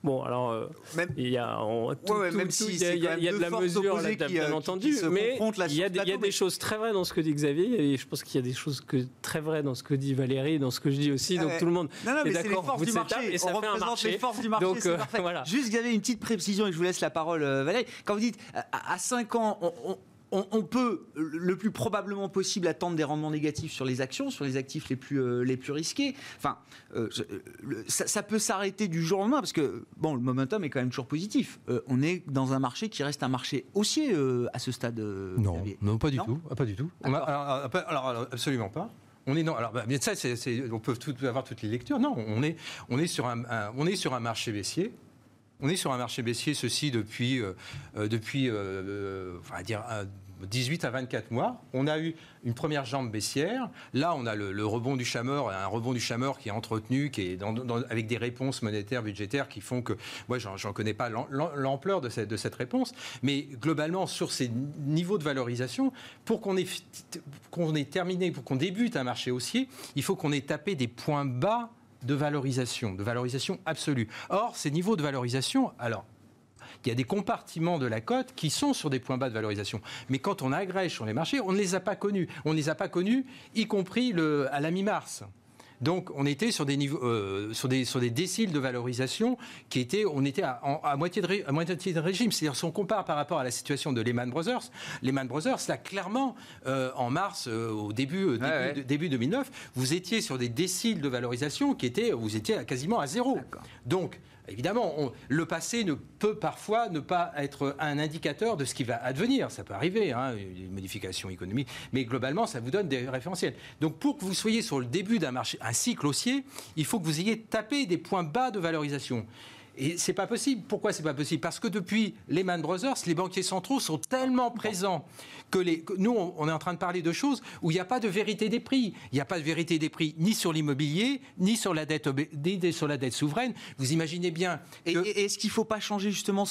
Bon, alors, euh, même, il y a, même si il y a, de la mesure, là, bien entendu, mais il y a, des, il y a des choses très vraies dans ce que dit Xavier, et je pense qu'il y a des choses que, très vraies dans ce que dit Valérie, dans ce que je dis aussi, donc tout le monde non, non, est d'accord. Forces du marché, et ça on fait un marché. les forces du marché, donc, euh, voilà. Juste, Xavier, une petite précision, et je vous laisse la parole, euh, Valérie. Quand vous dites à 5 ans, on, on, peut le plus probablement possible attendre des rendements négatifs sur les actions, sur les actifs les plus, euh, les plus risqués. Enfin, euh, ça, peut s'arrêter du jour au lendemain parce que bon, le momentum est quand même toujours positif. Euh, on est dans un marché qui reste un marché haussier à ce stade. non, non, pas du tout, ah, pas du tout. alors, absolument pas. On est non. Alors, bah, ça, on peut tout, avoir toutes les lectures. Non, on est, on est sur un, on est sur un marché baissier. On est sur un marché baissier, ceci depuis, euh, euh, depuis euh, on va dire, 18 à 24 mois. On a eu une première jambe baissière. Là, on a le, rebond du chameur, un rebond du chameur qui est entretenu, qui est avec des réponses monétaires, budgétaires qui font que, moi, j'en connais pas l'ampleur de cette, de cette réponse. Mais globalement, sur ces niveaux de valorisation, pour qu'on ait, qu'on ait terminé, pour qu'on débute un marché haussier, il faut qu'on ait tapé des points bas de valorisation, de valorisation absolue. Or, ces niveaux de valorisation, alors, il y a des compartiments de la cote qui sont sur des points bas de valorisation. Mais quand on agrège sur les marchés, on ne les a pas connus. On ne les a pas connus, y compris à la mi-mars. Donc on était sur des niveaux, euh, sur des sur des déciles de valorisation qui étaient, on était à, moitié de à moitié de régime. C'est-à-dire si on compare par rapport à la situation de Lehman Brothers, Lehman Brothers là clairement euh, en mars euh, au début début, début, 2009, vous étiez sur des déciles de valorisation qui étaient, vous étiez quasiment à zéro. Donc Évidemment, le passé ne peut parfois ne pas être un indicateur de ce qui va advenir. Ça peut arriver, hein, une modification économique, mais globalement, ça vous donne des référentiels. Donc, pour que vous soyez sur le début d'un marché, un cycle haussier, il faut que vous ayez tapé des points bas de valorisation. Et c'est pas possible. Pourquoi c'est pas possible? Parce que depuis Lehman Brothers, les banquiers centraux sont tellement présents que les, nous, on est en train de parler de choses où il n'y a pas de vérité des prix. Il n'y a pas de vérité des prix ni sur l'immobilier, ni sur la dette, ni sur la dette souveraine. Vous imaginez bien. est-ce qu'il ne faut pas changer justement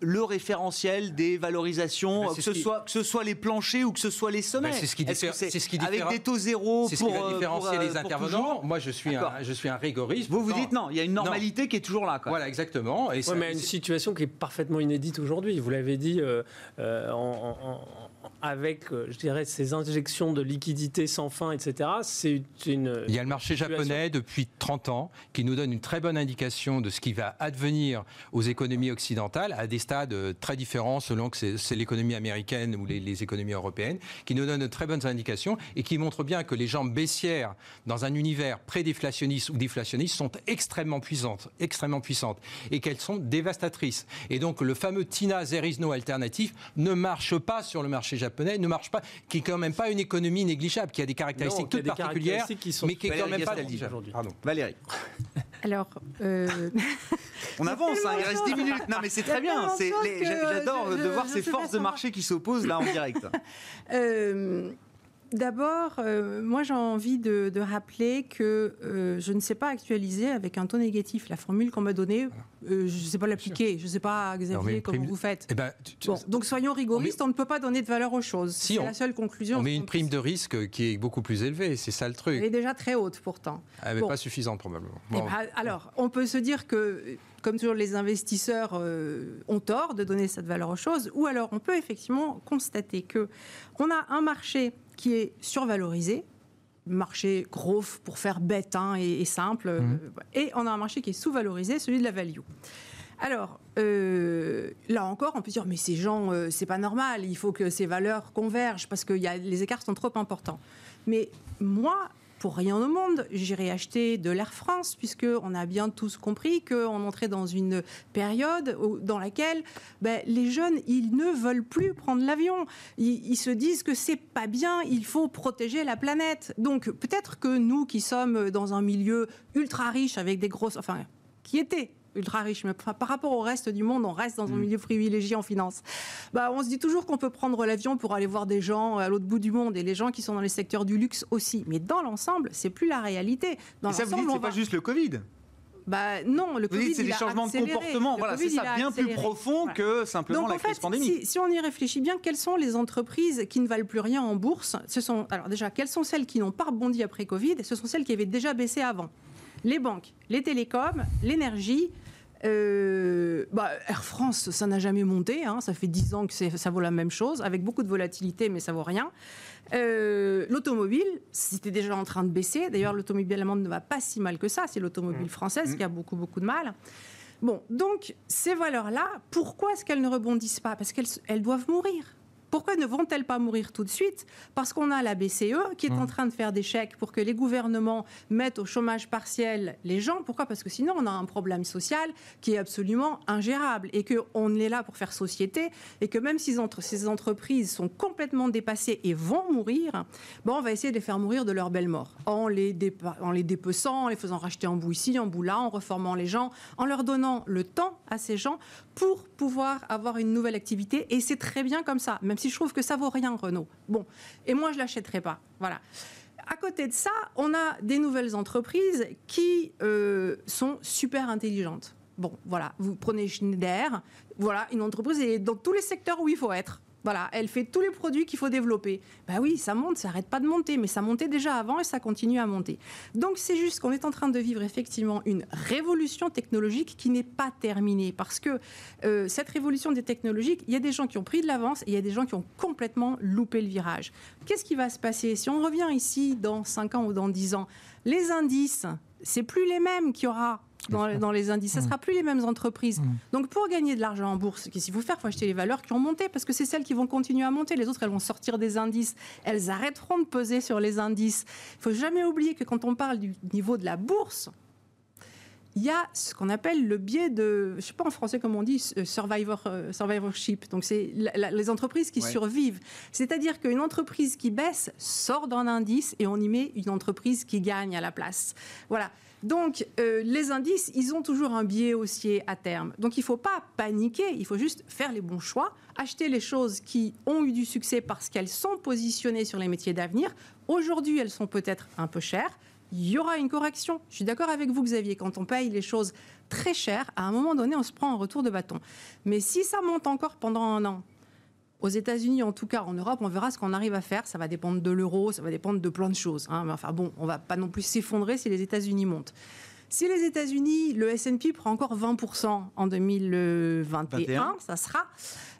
le référentiel des valorisations, ben, que, ce soit, que ce soit les planchers ou que ce soit les sommets? Ben, C'est ce qui, diffère, ce qui Avec des taux zéro pour, ce qui différencier les intervenants. Moi, je suis, un, je suis un rigoriste. Vous vous dites non, il y a une normalité qui est toujours là. Voilà, exactement. Et mais une situation qui est parfaitement inédite aujourd'hui. Vous l'avez dit euh, euh, en avec, euh, je dirais, ces injections de liquidités sans fin, etc., c'est une... Il y a le marché japonais depuis 30 ans qui nous donne une très bonne indication de ce qui va advenir aux économies occidentales à des stades euh, très différents selon que c'est l'économie américaine ou les, économies européennes, qui nous donne de très bonnes indications et qui montrent bien que les jambes baissières dans un univers pré-déflationniste ou déflationniste sont extrêmement puissantes, extrêmement puissantes et qu'elles sont dévastatrices. Et donc le fameux Tina Zerisno alternatif ne marche pas sur le marché japonais ne marche pas, qui est quand même pas une économie négligeable, qui a des caractéristiques toutes particulières, mais qui est quand même pas négligeable. Pardon. Valérie. Alors, euh, on avance, hein, il reste 10 minutes. Non, mais c'est très bien. J'adore de voir ces forces de marché qui s'opposent là en direct. Euh, D'abord, euh, moi j'ai envie de, rappeler que euh, je ne sais pas actualiser avec un taux négatif la formule qu'on m'a donnée. Euh, je ne sais pas l'appliquer. Je ne sais pas, Xavier, comment vous faites. Eh ben, donc soyons rigoristes, on, ne peut pas donner de valeur aux choses. c'est la seule conclusion. On met une prime de risque qui est beaucoup plus élevée, c'est ça le truc. Elle est déjà très haute pourtant. Elle n'est pas suffisante probablement. Eh ben, alors, on peut se dire que comme toujours, les investisseurs ont tort de donner cette valeur aux choses, ou alors on peut effectivement constater que on a un marché qui est survalorisé, marché gros pour faire bête hein, et, simple, mmh. et on a un marché qui est sous-valorisé, celui de la value. Alors, euh, là encore, on peut dire, mais ces gens, euh, c'est pas normal, il faut que ces valeurs convergent parce que y a, les écarts sont trop importants. Mais moi, pour rien au monde, j'irai acheter de l'Air France, puisqu'on a bien tous compris qu'on entrait dans une période dans laquelle ben, les jeunes, ils ne veulent plus prendre l'avion. Ils, se disent que c'est pas bien, il faut protéger la planète. Donc peut-être que nous qui sommes dans un milieu ultra riche avec des grosses... Enfin, qui étaient ultra riche, mais par rapport au reste du monde, on reste dans un mm. milieu privilégié en finance. Bah, on se dit toujours qu'on peut prendre l'avion pour aller voir des gens à l'autre bout du monde et les gens qui sont dans les secteurs du luxe aussi. Mais dans l'ensemble, c'est plus la réalité. Dans et ça, vous dites, c'est pas juste le Covid bah non, le Covid, c'est des changements de comportement. voilà, c'est ça, bien plus profond que simplement la crise pandémique. Si, si, on y réfléchit bien, quelles sont les entreprises qui ne valent plus rien en bourse? Ce sont alors déjà quelles sont celles qui n'ont pas rebondi après Covid? Ce sont celles qui avaient déjà baissé avant. Les banques, les télécoms, l'énergie, euh, bah, Air France, ça n'a jamais monté. Hein. ça fait 10 ans que ça vaut la même chose, avec beaucoup de volatilité, mais ça vaut rien. Euh, l'automobile, c'était déjà en train de baisser. D'ailleurs, l'automobile allemande ne va pas si mal que ça. C'est l'automobile mmh. française qui a beaucoup, beaucoup de mal. Bon, donc, ces valeurs-là, pourquoi est-ce qu'elles ne rebondissent pas? Parce qu'elles elles doivent mourir. Pourquoi ne vont-elles pas mourir tout de suite? Parce qu'on a la BCE qui est en mmh. train de faire des chèques pour que les gouvernements mettent au chômage partiel les gens. Pourquoi? Parce que sinon, on a un problème social qui est absolument ingérable et qu'on est là pour faire société et que même si ces entreprises sont complètement dépassées et vont mourir, bon, on va essayer de les faire mourir de leur belle mort en les, en les dépeçant, en les faisant racheter en bout ici, en bout là, en reformant les gens, en leur donnant le temps à ces gens pour pouvoir avoir une nouvelle activité. Et c'est très bien comme ça, même si je trouve que ça vaut rien, Renault. Bon, et moi, je l'achèterai pas. Voilà. À côté de ça, on a des nouvelles entreprises qui euh, sont super intelligentes. Bon, voilà, vous prenez Schneider, voilà, une entreprise est dans tous les secteurs où il faut être. Voilà, elle fait tous les produits qu'il faut développer. Ben oui, ça monte, ça n'arrête pas de monter, mais ça montait déjà avant et ça continue à monter. Donc c'est juste qu'on est en train de vivre effectivement une révolution technologique qui n'est pas terminée. Parce que euh, cette révolution des technologiques, il y a des gens qui ont pris de l'avance et il y a des gens qui ont complètement loupé le virage. Qu'est-ce qui va se passer? Si on revient ici dans 5 ans ou dans 10 ans Les indices, c'est plus les mêmes qu'il y aura dans, les indices. Ce ne mmh. sera plus les mêmes entreprises. Mmh. Donc pour gagner de l'argent en bourse, qu'est-ce qu'il faut faire? Il faut acheter les valeurs qui ont monté parce que c'est celles qui vont continuer à monter. Les autres, elles vont sortir des indices. Elles arrêteront de peser sur les indices. Il faut jamais oublier que quand on parle du niveau de la bourse, il y a ce qu'on appelle le biais de, je ne sais pas en français comment on dit, euh, survivor, euh, survivorship. Donc c'est les entreprises qui survivent. C'est-à-dire qu'une entreprise qui baisse sort d'un indice et on y met une entreprise qui gagne à la place. Voilà. Donc, euh, les indices, ils ont toujours un biais haussier à terme. Donc, il ne faut pas paniquer, il faut juste faire les bons choix, acheter les choses qui ont eu du succès parce qu'elles sont positionnées sur les métiers d'avenir. Aujourd'hui, elles sont peut-être un peu chères. Il y aura une correction. Je suis d'accord avec vous, Xavier, quand on paye les choses très chères, à un moment donné, on se prend un retour de bâton. Mais si ça monte encore pendant un an, aux États-Unis, en tout cas en Europe, on verra ce qu'on arrive à faire. Ça va dépendre de l'euro, ça va dépendre de plein de choses. Hein. Mais enfin bon, on va pas non plus s'effondrer si les États-Unis montent. Si les États-Unis, le S&P prend encore 20% en 2021, ça sera.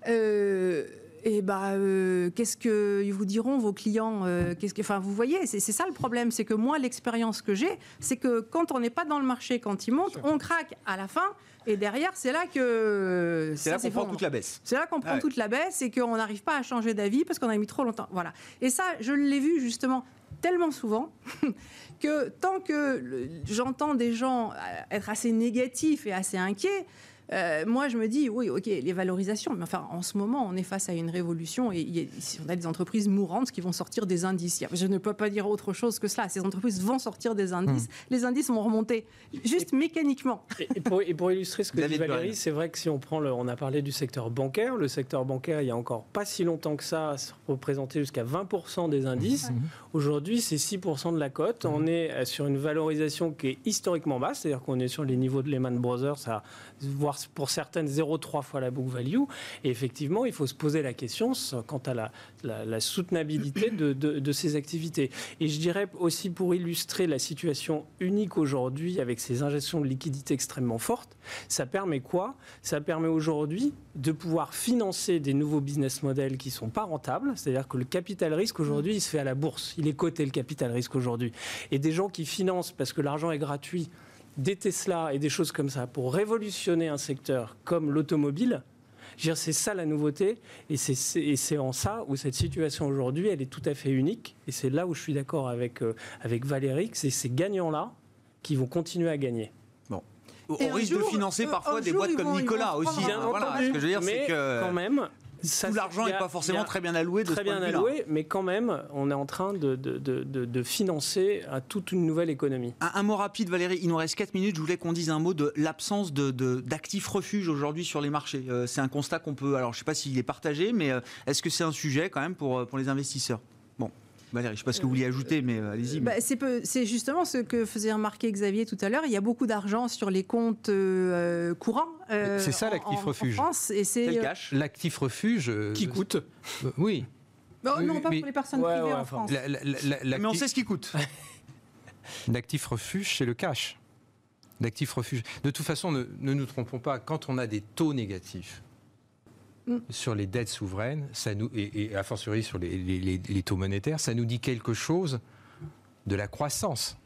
Euh, et bah, euh, qu'est-ce que vous diront vos clients euh, Qu'est-ce que, enfin, vous voyez, c'est ça le problème, c'est que moi, l'expérience que j'ai, c'est que quand on n'est pas dans le marché, quand il monte, on craque à la fin. Et derrière, c'est là que. C'est là qu'on prend toute la baisse. C'est là qu'on prend toute la baisse et qu'on n'arrive pas à changer d'avis parce qu'on a mis trop longtemps. Voilà. Et ça, je l'ai vu justement tellement souvent que tant que j'entends des gens être assez négatifs et assez inquiets, euh, moi, je me dis, oui, ok, les valorisations, mais enfin, en ce moment, on est face à une révolution et y a, on a des entreprises mourantes qui vont sortir des indices. Je ne peux pas dire autre chose que cela. Ces entreprises vont sortir des indices. Hmm. Les indices vont remonter, juste mécaniquement. Et, pour, illustrer ce que dit Valérie, c'est vrai que si on prend, le, on a parlé du secteur bancaire. Le secteur bancaire, il y a encore pas si longtemps que ça, représentait jusqu'à 20% des indices. Aujourd'hui, c'est 6% de la cote. On est euh, sur une valorisation qui est historiquement basse, c'est-à-dire qu'on est sur les niveaux de Lehman Brothers, à, voire pour certaines 0,3 fois la book value. Et effectivement, il faut se poser la question quant à la, soutenabilité de, ces activités. Et je dirais aussi pour illustrer la situation unique aujourd'hui avec ces injections de liquidités extrêmement fortes, ça permet quoi? Ça permet aujourd'hui de pouvoir financer des nouveaux business models qui ne sont pas rentables. C'est-à-dire que le capital risque aujourd'hui, il se fait à la bourse. Il est coté le capital risque aujourd'hui. Et des gens qui financent parce que l'argent est gratuit des Tesla et des choses comme ça pour révolutionner un secteur comme l'automobile, c'est ça la nouveauté, et c'est en ça où cette situation aujourd'hui, elle est tout à fait unique, et c'est là où je suis d'accord avec, euh, avec Valérie, c'est ces gagnants-là qui vont continuer à gagner. Bon. Au risque de financer euh, parfois des boîtes comme Nicolas aussi. Bien voilà, ce que je veux dire, c'est que... quand même, tout l'argent n'est pas forcément très bien alloué. De très bien alloué, mais quand même, on est en train de, de, de, financer à toute une nouvelle économie. Un, mot rapide, Valérie. Il nous reste 4 minutes. Je voulais qu'on dise un mot de l'absence d'actifs refuges aujourd'hui sur les marchés. Euh, c'est un constat qu'on peut. Alors, je ne sais pas s'il est partagé, mais euh, est-ce que c'est un sujet quand même pour, pour les investisseurs? Valérie, je ne sais pas ce que vous vouliez ajouter, mais euh, allez-y. Bah, c'est justement ce que faisait remarquer Xavier tout à l'heure. Il y a beaucoup d'argent sur les comptes euh, courants. Euh, c'est ça l'actif refuge. et c'est L'actif refuge. qui coûte? Oui. non, pas pour les personnes privées en France. mais on sait ce qui coûte. L'actif refuge, c'est le cash. L'actif refuge. De toute façon, ne, ne nous trompons pas, quand on a des taux négatifs, Sur les dettes souveraines, ça nous, et, a fortiori sur les, taux monétaires, ça nous dit quelque chose de la croissance.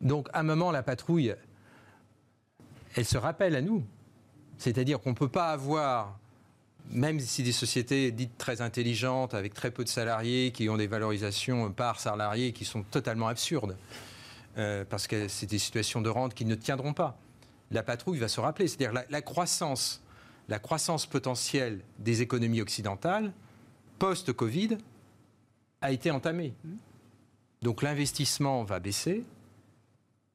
Donc, à un moment, la patrouille, elle se rappelle à nous. C'est-à-dire qu'on ne peut pas avoir même si des sociétés dites très intelligentes, avec très peu de salariés, qui ont des valorisations par salarié qui sont totalement absurdes, euh, parce que c'est des situations de rente qui ne tiendront pas. La patrouille va se rappeler. C'est-à-dire la croissance, la croissance potentielle des économies occidentales post-Covid a été entamée. Donc l'investissement va baisser.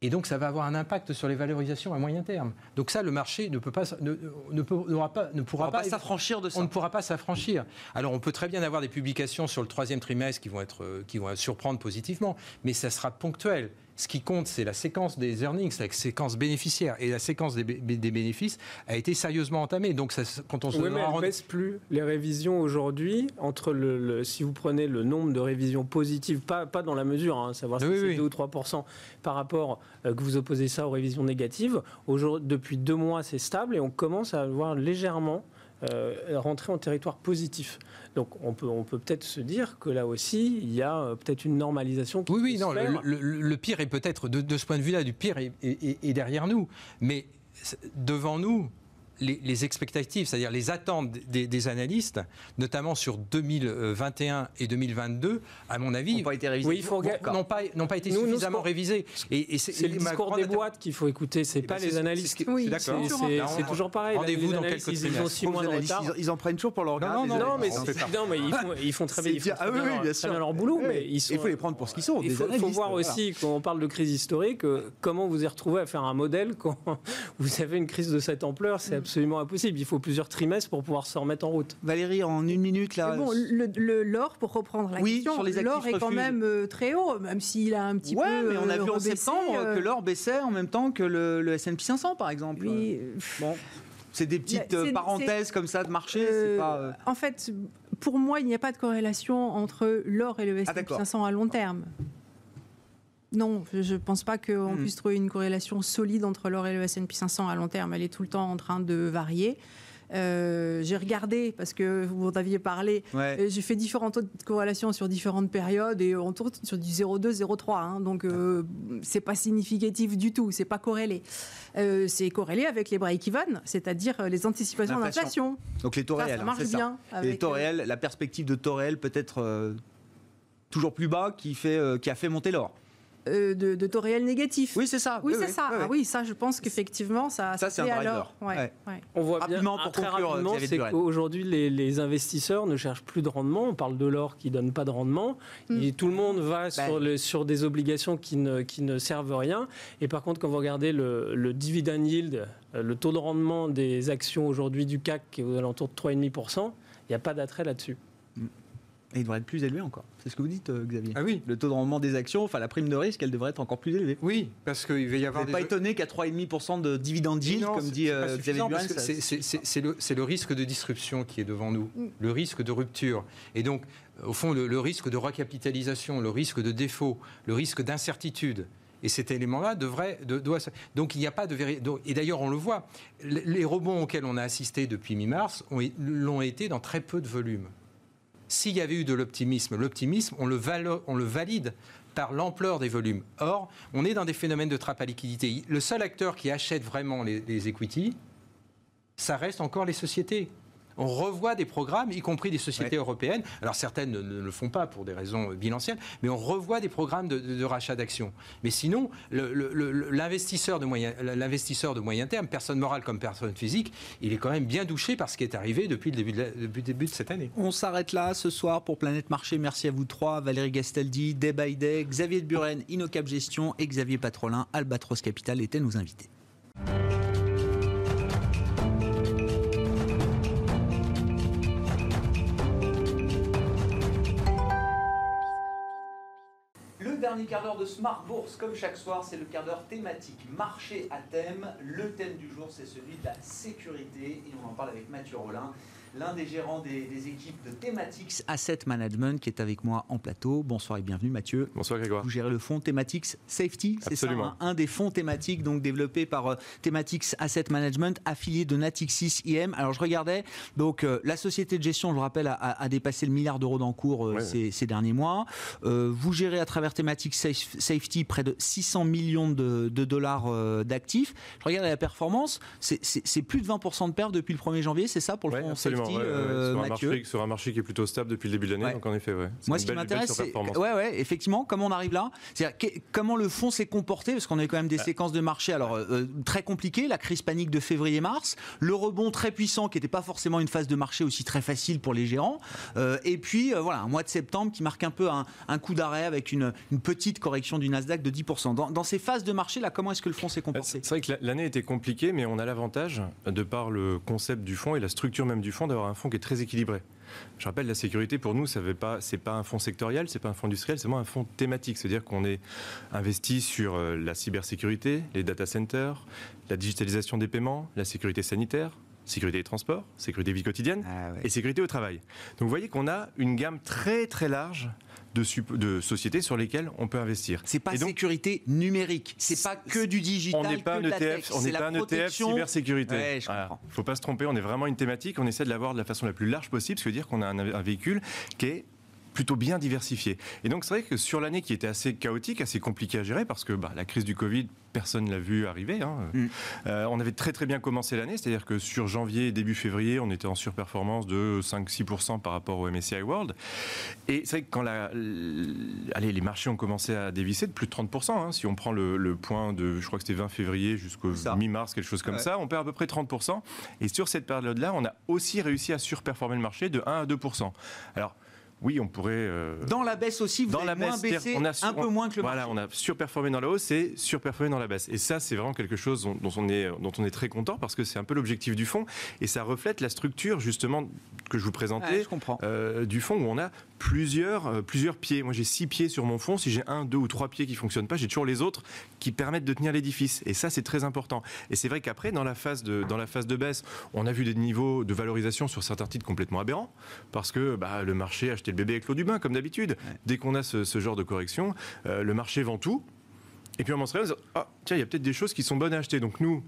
Et donc, ça va avoir un impact sur les valorisations à moyen terme. Donc ça, le marché ne peut pas, ne, ne, peut- n'aura pas, ne pourra On pas, pas s'affranchir de ça. on ne pourra pas s'affranchir. Alors, on peut très bien avoir des publications sur le troisième trimestre qui vont être, euh, qui vont surprendre positivement, mais ça sera ponctuel. Ce qui compte, c'est la séquence des earnings, la séquence bénéficiaire. Et la séquence des, bé- des bénéfices a été sérieusement entamée. Donc, ça, quand on se Oui, mais elles ne baissent plus. Les révisions aujourd'hui, entre le, le- si vous prenez le nombre de révisions positives, pas, pas dans la mesure, hein, savoir si Oui, c'est oui. 2 ou 3 par rapport euh, que vous opposez ça aux révisions négatives, depuis deux mois, c'est stable et on commence à voir légèrement euh, rentrer en territoire positif. Donc on peut on peut peut-être se dire que là aussi, il y a euh, peut-être une normalisation qui Oui, oui, non, le, pire est peut-être, de, de ce point de vue-là, du pire est, est- est- est derrière nous. Mais devant nous, les, les expectatives, c'est-à-dire les attentes des, des analystes, notamment sur 2021 et 2022, à mon Ils avis, n'ont pas été révisés. Oui, n'ont pas, n'ont pas été Nous, nous, suffisamment ce qu'on- révisés. Et, et C'est le discours des boîtes qu'il faut écouter, c'est Eh pas ben, les c'est- analystes. c'est Oui, C'est toujours pareil. Rendez-vous dans quelques ils- ils ont six mois de analystes, retard. ils, en prennent toujours pour leur regard. non, non, Non, mais, ils font, très bien, leur- boulot, Oui. mais ils sont. Il faut les prendre pour ce qu'ils sont. Il faut, voir aussi, quand on parle de crise historique, euh, comment vous êtes retrouvé à faire un modèle quand vous avez une crise de cette ampleur C'est absolument impossible. Il faut plusieurs trimestres pour pouvoir se remettre en route. Valérie, en une minute, là. Mais bon, le- l'or, pour reprendre la Oui, question, sur les l'or est quand refuges. même euh, très haut, même s'il a un petit ouais, peu. mais on a euh, vu en septembre euh, que l'or baissait en même temps que le, le S&P 500, par exemple. oui, Bon, c'est des petites parenthèses comme ça de marché. euh, pas. euh, En fait, pour moi, il n'y a pas de corrélation entre l'or et le S&P Ah, d'accord. 500 à long terme. Non, je ne pense pas qu'on Hmm. puisse trouver une corrélation solide entre l'or et le S&P 500 à long terme. Elle est tout le temps en train de varier. Euh, J'ai regardé, parce que vous en aviez parlé, Ouais. euh, j'ai fait différents taux de corrélation sur différentes périodes et on tourne sur du 0,2, 0,3. hein. donc, euh, c'est pas significatif du tout, c'est pas corrélé. Euh, c'est corrélé avec les break-even, c'est-à-dire les anticipations d'inflation. Donc les taux Ça, réels, ça hein, marche ça. bien. Et les taux réels, la perspective de taux réels peut-être euh, toujours plus bas qui, fait, qui a fait monter l'or. Euh, de, de taux réels négatifs. Oui, c'est ça. Oui, c'est ça. oui, Ah oui. ça, je pense qu'effectivement, ça, Ça, c'est un alors. Ouais, Ouais. ouais. On voit bien, Rapidement, ah, pour très conclure, rapidement, Xavier c'est Durel. qu'aujourd'hui, les, les investisseurs ne cherchent plus de rendement. On parle de l'or qui donne pas de rendement. Mm. Et tout le monde va Ben. sur, le- sur des obligations qui ne, qui ne servent rien. Et par contre, quand vous regardez le, le dividend yield, euh, le taux de rendement des actions aujourd'hui du CAC qui est aux alentours de 3,5%, il n'y a pas d'attrait là-dessus. Et il devrait être plus élevé encore. C'est ce que vous dites, euh, Xavier. Ah oui, Le taux de rendement des actions, enfin la prime de risque, elle devrait être encore plus élevée. oui, parce qu'il va y Vous avoir n'êtes pas des... étonné qu'à 3,5% de dividende yield, Non, comme dit pas euh, Xavier c'est- le, risque de disruption qui est devant nous, Mm. le risque de rupture. Et donc, au fond, le, le risque de recapitalisation, le risque de défaut, le risque d'incertitude. Et cet élément-là devrait, de- doit. Donc il n'y a pas de véri- donc- Et d'ailleurs, on le voit. Les rebonds auxquels on a assisté depuis mi-mars ont- l'ont été dans très peu de volume. S'il y avait eu de l'optimisme, l'optimisme, on le, valide par l'ampleur des volumes. Or, on est dans des phénomènes de trappe à liquidité. Le seul acteur qui achète vraiment les, les ça reste encore les sociétés. On revoit des programmes, y compris des sociétés européennes. Alors certaines ne, ne le font pas pour des raisons bilancielles, mais on revoit des programmes de, de- de rachat d'actions. Mais sinon, l'investisseur de, moyen, l'investisseur de moyen terme, personne morale comme personne physique, il est quand même bien douché par ce qui est arrivé depuis le début de, la- depuis le début de cette année. On s'arrête là ce soir pour Planète Marché. Merci à vous trois, Valérie Gastaldi, Day by Day, Xavier de Buren, Innocap Gestion et Xavier Patrolin, Albatros Capital étaient nos invités. Dernier quart d'heure de Smart Bourse, comme chaque soir, c'est le quart d'heure thématique marché à thème. Le thème du jour, c'est celui de la sécurité et on en parle avec Mathieu Rollin, l'un des gérants des, des équipes de Thematics Asset Management qui est avec moi en plateau. Bonsoir et bienvenue Mathieu. Bonsoir Grégoire. Vous gérez le fonds Thematics Safety, c'est ça hein Un des fonds thématiques donc développés par euh, Thematics Asset Management, affilié de Natixis IM. Alors je regardais, donc euh, la société de gestion, je le rappelle, a, a- a dépassé le milliard d'euros d'encours euh, Ouais. ces, ces derniers mois. Euh, vous gérez à travers Thematics Saf- Safety près de 600 millions de, de dollars euh, d'actifs. Je regardais la performance, c'est- plus de 20% de perte depuis le 1er janvier, c'est ça pour le Ouais, fonds absolument. partie, ouais, ouais, euh, sur, un marché, sur un marché qui est plutôt stable depuis le début de l'année, donc en effet, ouais. Moi, ce qui belle- m'intéresse, c'est ouais, ouais, effectivement, comment on arrive là? Que- comment le fonds s'est comporté, parce qu'on a eu quand même des séquences de marché alors euh, très compliquées, la crise panique de février-mars, le rebond très puissant qui n'était pas forcément une phase de marché aussi très facile pour les gérants, euh, et puis euh, voilà un mois de septembre qui marque un peu un, un coup d'arrêt avec une, une petite correction du Nasdaq de 10%. Dans, dans ces phases de marché là, comment est-ce que le fonds s'est Bah, comporté? C'est vrai que la- l'année était compliquée, mais on a l'avantage, de par le concept du fonds et la structure même du fonds, d'avoir un fonds qui est très équilibré. Je rappelle, la sécurité pour nous, ça n'est pas, un fonds sectoriel, c'est pas un fonds industriel, c'est vraiment un fonds thématique. C'est-à-dire qu'on est investi sur euh, la cybersécurité, les data centers, la digitalisation des paiements, la sécurité sanitaire, sécurité des transports, sécurité vie quotidienne Ah ouais. et sécurité au travail. Donc vous voyez qu'on a une gamme très très large de, sociétés sur lesquelles on peut investir. C'est pas donc, sécurité numérique, c'est pas que du digital, on n'est pas que un de la ETF, tech, on n'est pas un ETF cybersécurité. Ouais, je faut pas se tromper, on est vraiment une thématique, on essaie de l'avoir de la façon la plus large possible, ce qui veut dire qu'on a un, un véhicule qui est plutôt bien diversifié. Et donc c'est vrai que sur l'année qui était assez chaotique, assez compliquée à gérer, parce que bah, la crise du Covid, personne ne l'a vu arriver. hein. Mm. Euh, on avait très très bien commencé l'année, c'est-à-dire que sur janvier et début février, on était en surperformance de 5-6% par rapport au MSCI World. Et c'est vrai que quand la, allez, les marchés ont commencé à dévisser de plus de 30%, hein, si on prend le, le point de, je crois que c'était 20 février jusqu'au mi-mars, quelque chose comme Ouais. ça, on perd à peu près 30%. Et sur cette période-là, on a aussi réussi à surperformer le marché de 1 à 2%. Alors, oui, on pourrait... euh, Dans la baisse aussi, vous dans avez la moins baisse, baissé, on a un peu moins que le voilà, marché. on a surperformé dans la hausse et surperformé dans la baisse. Et ça, c'est vraiment quelque chose dont, dont on est, dont on est très content parce que c'est un peu l'objectif du fonds et ça reflète la structure justement que je vous présentais. Ouais, je comprends. euh, du fond où on a plusieurs, euh, plusieurs pieds. Moi, j'ai six pieds sur mon fond. Si j'ai un, deux ou trois pieds qui fonctionnent pas, j'ai toujours les autres qui permettent de tenir l'édifice. Et ça, c'est très important. Et c'est vrai qu'après, dans la phase de, dans la phase de baisse, on a vu des niveaux de valorisation sur certains titres complètement aberrants parce que bah, le marché a acheté le bébé avec l'eau du bain, comme d'habitude. Dès qu'on a ce, ce genre de correction, euh, le marché vend tout. Et puis on se réveille, on se dit, ah, tiens, il y a peut-être des choses qui sont bonnes à acheter. Donc nous,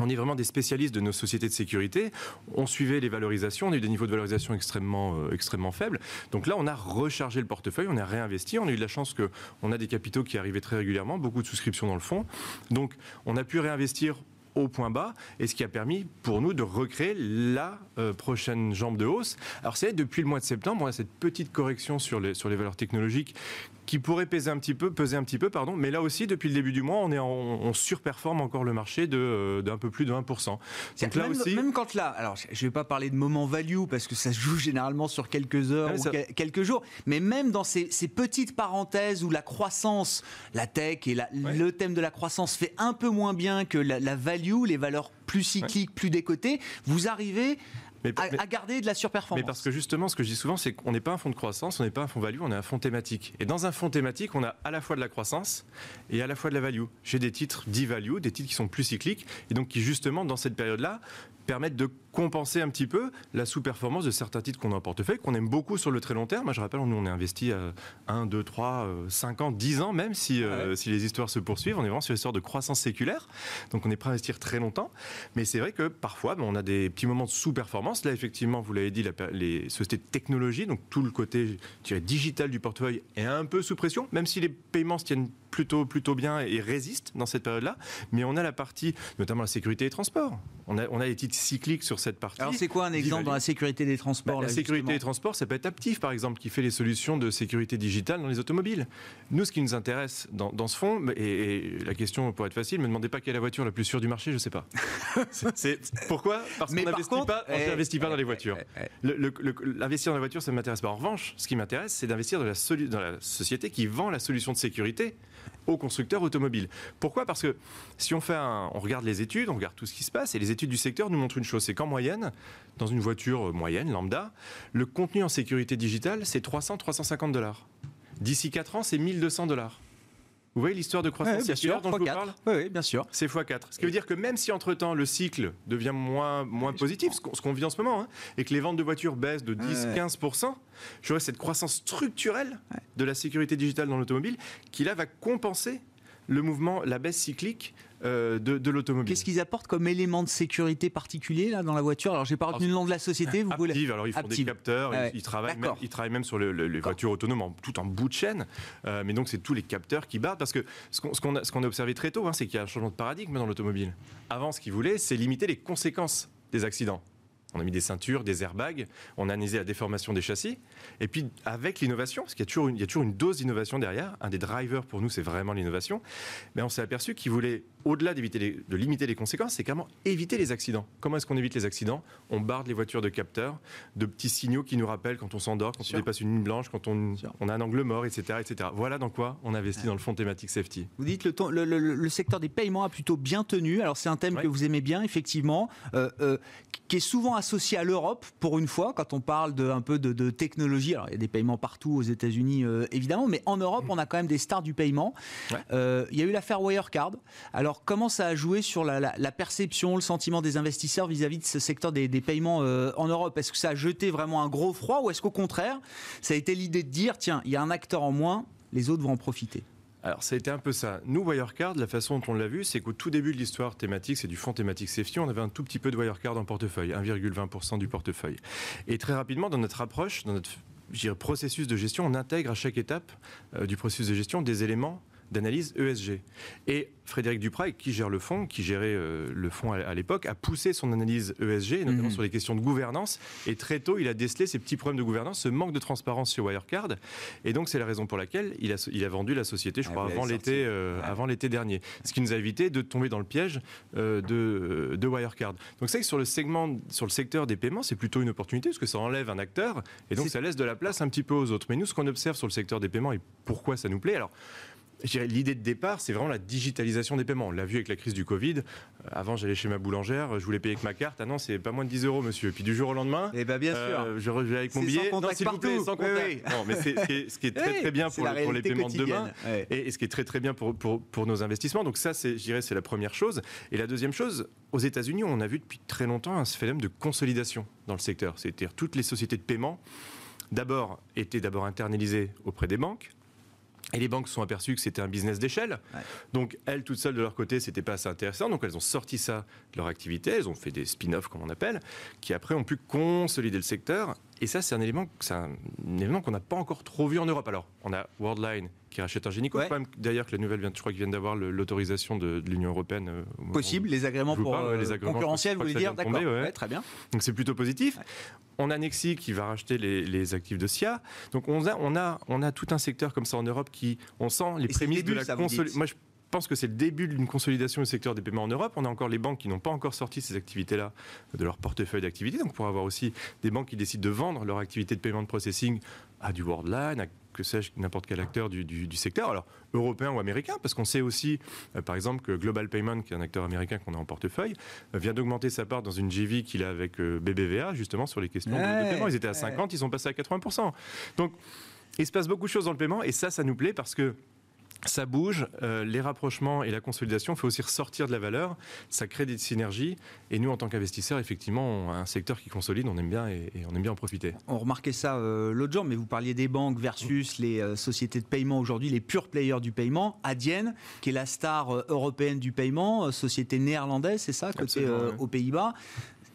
on est vraiment des spécialistes de nos sociétés de sécurité. On suivait les valorisations, on a eu des niveaux de valorisation extrêmement, euh, extrêmement faibles. Donc là, on a rechargé le portefeuille, on a réinvesti. On a eu de la chance qu'on a des capitaux qui arrivaient très régulièrement, beaucoup de souscriptions dans le fonds. Donc on a pu réinvestir au point bas, et ce qui a permis pour nous de recréer la euh, prochaine jambe de hausse. Alors c'est depuis le mois de septembre, on a cette petite correction sur les, sur les valeurs technologiques qui pourrait peser un petit peu, peser un petit peu, pardon. Mais là aussi, depuis le début du mois, on, est en- on surperforme encore le marché de, euh, d'un peu plus de 1%. Donc là même, aussi, même quand là, alors je je vais pas parler de moment value parce que ça se joue généralement sur quelques heures Ouais, ou ça- quelques jours, mais même dans ces, ces petites parenthèses où la croissance, la tech et la- Ouais. le thème de la croissance fait un peu moins bien que la, la value, les valeurs plus cycliques, plus décotées, vous arrivez mais, à, mais- à garder de la surperformance. mais parce que justement, ce que je dis souvent, c'est qu'on n'est pas un fonds de croissance, on n'est pas un fonds value, on est un fonds thématique. Et dans un fonds thématique, on a à la fois de la croissance et à la fois de la value. J'ai des titres dits value, des titres qui sont plus cycliques, et donc qui justement, dans cette période-là, permettent de compenser un petit peu la sous-performance de certains titres qu'on a en portefeuille, qu'on aime beaucoup sur le très long terme. Je rappelle, nous, on est investi à 1, 2, 3, 5 ans, 10 ans même, si, euh, si les histoires se poursuivent. On est vraiment sur une histoire de croissance séculaire, donc on est prêt à investir très longtemps. Mais c'est vrai que parfois, ben, on a des petits moments de sous-performance. Là, effectivement, vous l'avez dit, la les sociétés de technologie, donc tout le côté dirais, digital du portefeuille est un peu sous pression, même si les paiements se tiennent plutôt, plutôt bien et résistent dans cette période-là. Mais on a la partie, notamment la sécurité des transports. On a, on a des titres cycliques sur cette partie. Alors c'est quoi un exemple dans la sécurité des transports Bah, la sécurité justement des transports, ça peut être Aptiv, par exemple, qui fait les solutions de sécurité digitale dans les automobiles. Nous, ce qui nous intéresse dans, dans ce fonds, et, et la question pour être facile, ne me demandez pas quelle est la voiture la plus sûre du marché, je ne sais pas. Pourquoi? Parce qu'on par n'investit contre, pas, eh, n'investit pas dans les eh, voitures. eh, eh. L'investir dans la voiture, ça ne m'intéresse pas. En revanche, ce qui m'intéresse, c'est d'investir dans la société qui vend la solution de sécurité aux constructeurs automobiles. Pourquoi? Parce que si on on regarde les études, on regarde tout ce qui se passe, et les études du secteur nous montrent une chose, c'est qu'en moyenne, dans une voiture moyenne, lambda, le contenu en sécurité digitale, c'est 300-350 dollars. D'ici 4 ans, c'est 1200 dollars. Vous voyez l'histoire de croissance Ouais, circulaire dont je vous x4. parle Oui, oui, bien sûr. c'est x4. Ce qui veut dire que même si entre-temps le cycle devient moins, moins positif, ce qu'on vit en ce moment, hein, et que les ventes de voitures baissent de 10-15%, j'aurais cette croissance structurelle de la sécurité digitale dans l'automobile qui là va compenser le mouvement, la baisse cyclique de, de l'automobile. Qu'est-ce qu'ils apportent comme élément de sécurité particulier là dans la voiture? Alors j'ai pas retenu le nom de la société. Vous. Aptiv, alors ils font Aptiv. des capteurs, ouais. ils, ils travaillent même, ils travaillent même sur le- le- les voitures autonomes, en- tout en bout de chaîne. Euh, mais donc c'est tous les capteurs qui battent parce que ce qu'on a, observé très tôt, hein, c'est qu'il y a un changement de paradigme dans l'automobile. Avant, ce qu'ils voulaient, c'est limiter les conséquences des accidents. On a mis des ceintures, des airbags, on a analysé la déformation des châssis. Et puis, avec l'innovation, parce qu'il y a toujours une dose d'innovation derrière, un des drivers pour nous, c'est vraiment l'innovation, mais on s'est aperçu qu'ils voulaient, au-delà de limiter les conséquences, c'est comment éviter les accidents. Comment est-ce qu'on évite les accidents? On barde les voitures de capteurs, de petits signaux qui nous rappellent quand on s'endort, quand on dépasse une ligne blanche, quand on, a un angle mort, etc., etc. Voilà dans quoi on investit dans le fonds thématique safety. Vous dites le, ton- le, le- le secteur des paiements a plutôt bien tenu. Alors c'est un thème Ouais. que vous aimez bien, effectivement, euh, euh, qui est souvent associé à l'Europe pour une fois quand on parle de un peu de, de technologie. Alors il y a des paiements partout aux États-Unis euh, évidemment, mais en Europe on a quand même des stars du paiement. Ouais. Il y a eu l'affaire Wirecard. Alors comment ça a joué sur la, perception, le sentiment des investisseurs vis-à-vis de ce secteur des, paiements euh, en Europe? Est-ce que ça a jeté vraiment un gros froid ou est-ce qu'au contraire ça a été l'idée de dire tiens il y a un acteur en moins, les autres vont en profiter? Alors, ça a été un peu ça. Nous, Wirecard, la façon dont on l'a vu, c'est qu'au tout début de l'histoire thématique, c'est du fonds thématique safety, on avait un tout petit peu de Wirecard en portefeuille, 1,20% du portefeuille. Et très rapidement, dans notre approche, dans notre processus de gestion, on intègre à chaque étape euh, du processus de gestion des éléments d'analyse ESG. Et Frédéric Duprat, qui gère le fonds, qui gérait euh, le fonds à, l'époque, a poussé son analyse ESG, notamment Mhm. sur les questions de gouvernance. Et très tôt, il a décelé ces petits problèmes de gouvernance, ce manque de transparence chez Wirecard. Et donc, c'est la raison pour laquelle il a, il a vendu la société, je Ah, crois, avant l'été euh, Ouais. avant l'été dernier. Ce qui nous a évité de tomber dans le piège euh, de, de Wirecard. Donc, c'est que sur le segment, sur le secteur des paiements, c'est plutôt une opportunité, parce que ça enlève un acteur, et donc ça laisse de la place un petit peu aux autres. Mais nous, ce qu'on observe sur le secteur des paiements, et pourquoi ça nous plaît, alors, l'idée de départ, c'est vraiment la digitalisation des paiements. On l'a vu avec la crise du Covid. Euh, avant, j'allais chez ma boulangère, je voulais payer avec ma carte. Ah non, c'est pas moins de 10 euros, monsieur. Puis du jour au lendemain, Eh bien euh, je reviens avec mon sans billet. contact non, s'il vous plaît, partout. sans contact. oui. Non, mais c'est ce qui est, très très bien pour, le- pour les paiements de demain. Et, et ce qui est très très bien pour, pour, pour nos investissements. Donc ça, c'est, je dirais, c'est la première chose. Et la deuxième chose, aux États-Unis, on a vu depuis très longtemps un phénomène de consolidation dans le secteur. C'est-à-dire toutes les sociétés de paiement, d'abord, étaient d'abord internalisées auprès des banques. Et les banques se sont aperçues que c'était un business d'échelle. Ouais. Donc, elles, toutes seules de leur côté, c'était pas assez intéressant. Donc, elles ont sorti ça de leur activité. Elles ont fait des spin-offs, comme on appelle, qui après ont pu consolider le secteur. Et ça, c'est un élément, c'est un, un élément qu'on n'a pas encore trop vu en Europe. Alors, on a Worldline qui rachète un Génico. Ouais. Même D'ailleurs, que la nouvelle vient, je crois qu'ils viennent d'avoir le- l'autorisation de, de l'Union européenne. euh, Possible, les agréments pour parle, euh, les agréments, concurrentiels, vous voulez dire D'accord, tomber, ouais. Ouais, très bien. donc c'est plutôt positif. On a Nexi qui va racheter les, les actifs de SIA. Donc on a, on, a, on a tout un secteur comme ça en Europe qui, on sent les Et prémices début, de la consolidation. Pense que c'est le début d'une consolidation du secteur des paiements en Europe. On a encore les banques qui n'ont pas encore sorti ces activités-là de leur portefeuille d'activités. Donc pour avoir aussi des banques qui décident de vendre leur activité de paiement de processing à du Worldline, à que sais-je, n'importe quel acteur du, du- du secteur, alors européen ou américain, parce qu'on sait aussi, euh, par exemple, que Global Payment, qui est un acteur américain qu'on a en portefeuille, euh, vient d'augmenter sa part dans une JV qu'il a avec euh, BBVA, justement, sur les questions de- paiement. Ils étaient à ouais. 50, ils sont passés à 80%. Donc, il se passe beaucoup de choses dans le paiement, et ça, ça nous plaît parce que ça bouge, euh, les rapprochements et la consolidation, il faut aussi ressortir de la valeur, ça crée des synergies, et nous, en tant qu'investisseurs, effectivement, on a un secteur qui consolide, on aime bien et, et on aime bien en profiter. On remarquait ça euh, l'autre jour, mais vous parliez des banques versus les euh, sociétés de paiement aujourd'hui, les purs players du paiement. Adyen, qui est la star euh, européenne du paiement, société néerlandaise, c'est ça, côté ouais. aux Pays-Bas.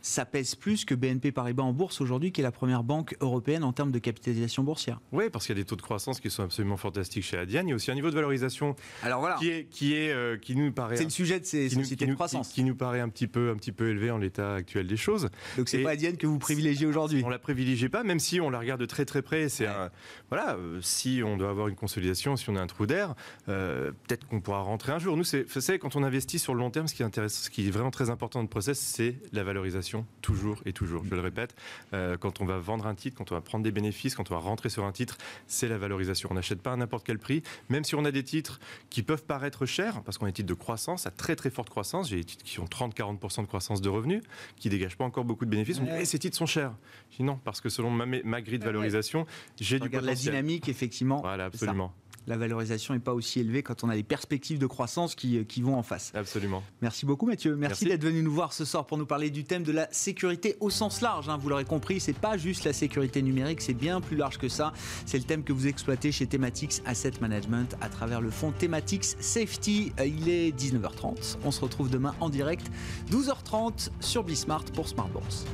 Ça pèse plus que BNP Paribas en bourse aujourd'hui, qui est la première banque européenne en termes de capitalisation boursière. Oui, parce qu'il y a des taux de croissance qui sont absolument fantastiques chez Adyen. Il y a aussi un niveau de valorisation Alors voilà, qui est qui est euh, qui nous paraît c'est le sujet de ces sociétés de croissance. qui- qui nous paraît un petit peu un petit peu élevé en l'état actuel des choses. Donc c'est pas Adyen que vous privilégiez aujourd'hui. On la privilégie pas, même si on la regarde de très très près. C'est Ouais. voilà, euh, si on doit avoir une consolidation, si on a un trou d'air, euh, peut-être qu'on pourra rentrer un jour. Nous, c'est, quand on investit sur le long terme, ce qui est intéressant, ce qui est vraiment très important dans le process, c'est la valorisation, toujours et toujours. Je le répète, euh, quand on va vendre un titre, quand on va prendre des bénéfices, quand on va rentrer sur un titre, c'est la valorisation. On n'achète pas à n'importe quel prix, même si on a des titres qui peuvent paraître chers, parce qu'on a des titres de croissance, à très très forte croissance. J'ai des titres qui ont 30-40% de croissance de revenus, qui dégagent pas encore beaucoup de bénéfices. On dit, Ouais. Eh, ces titres sont chers. Je dis non, parce que selon ma, ma grille de valorisation, j'ai On du regarde la potentiel. dynamique, effectivement. Voilà, absolument. La valorisation n'est pas aussi élevée quand on a les perspectives de croissance qui, qui vont en face. Absolument. Merci beaucoup Mathieu. Merci, Merci. d'être venu nous voir ce soir pour nous parler du thème de la sécurité au sens large. hein. Vous l'aurez compris, c'est pas juste la sécurité numérique, c'est bien plus large que ça. C'est le thème que vous exploitez chez Thematics Asset Management à travers le fonds Thematics Safety. Euh, Il est 19h30. On se retrouve demain en direct 12h30 sur Bismart pour Smart Bourse.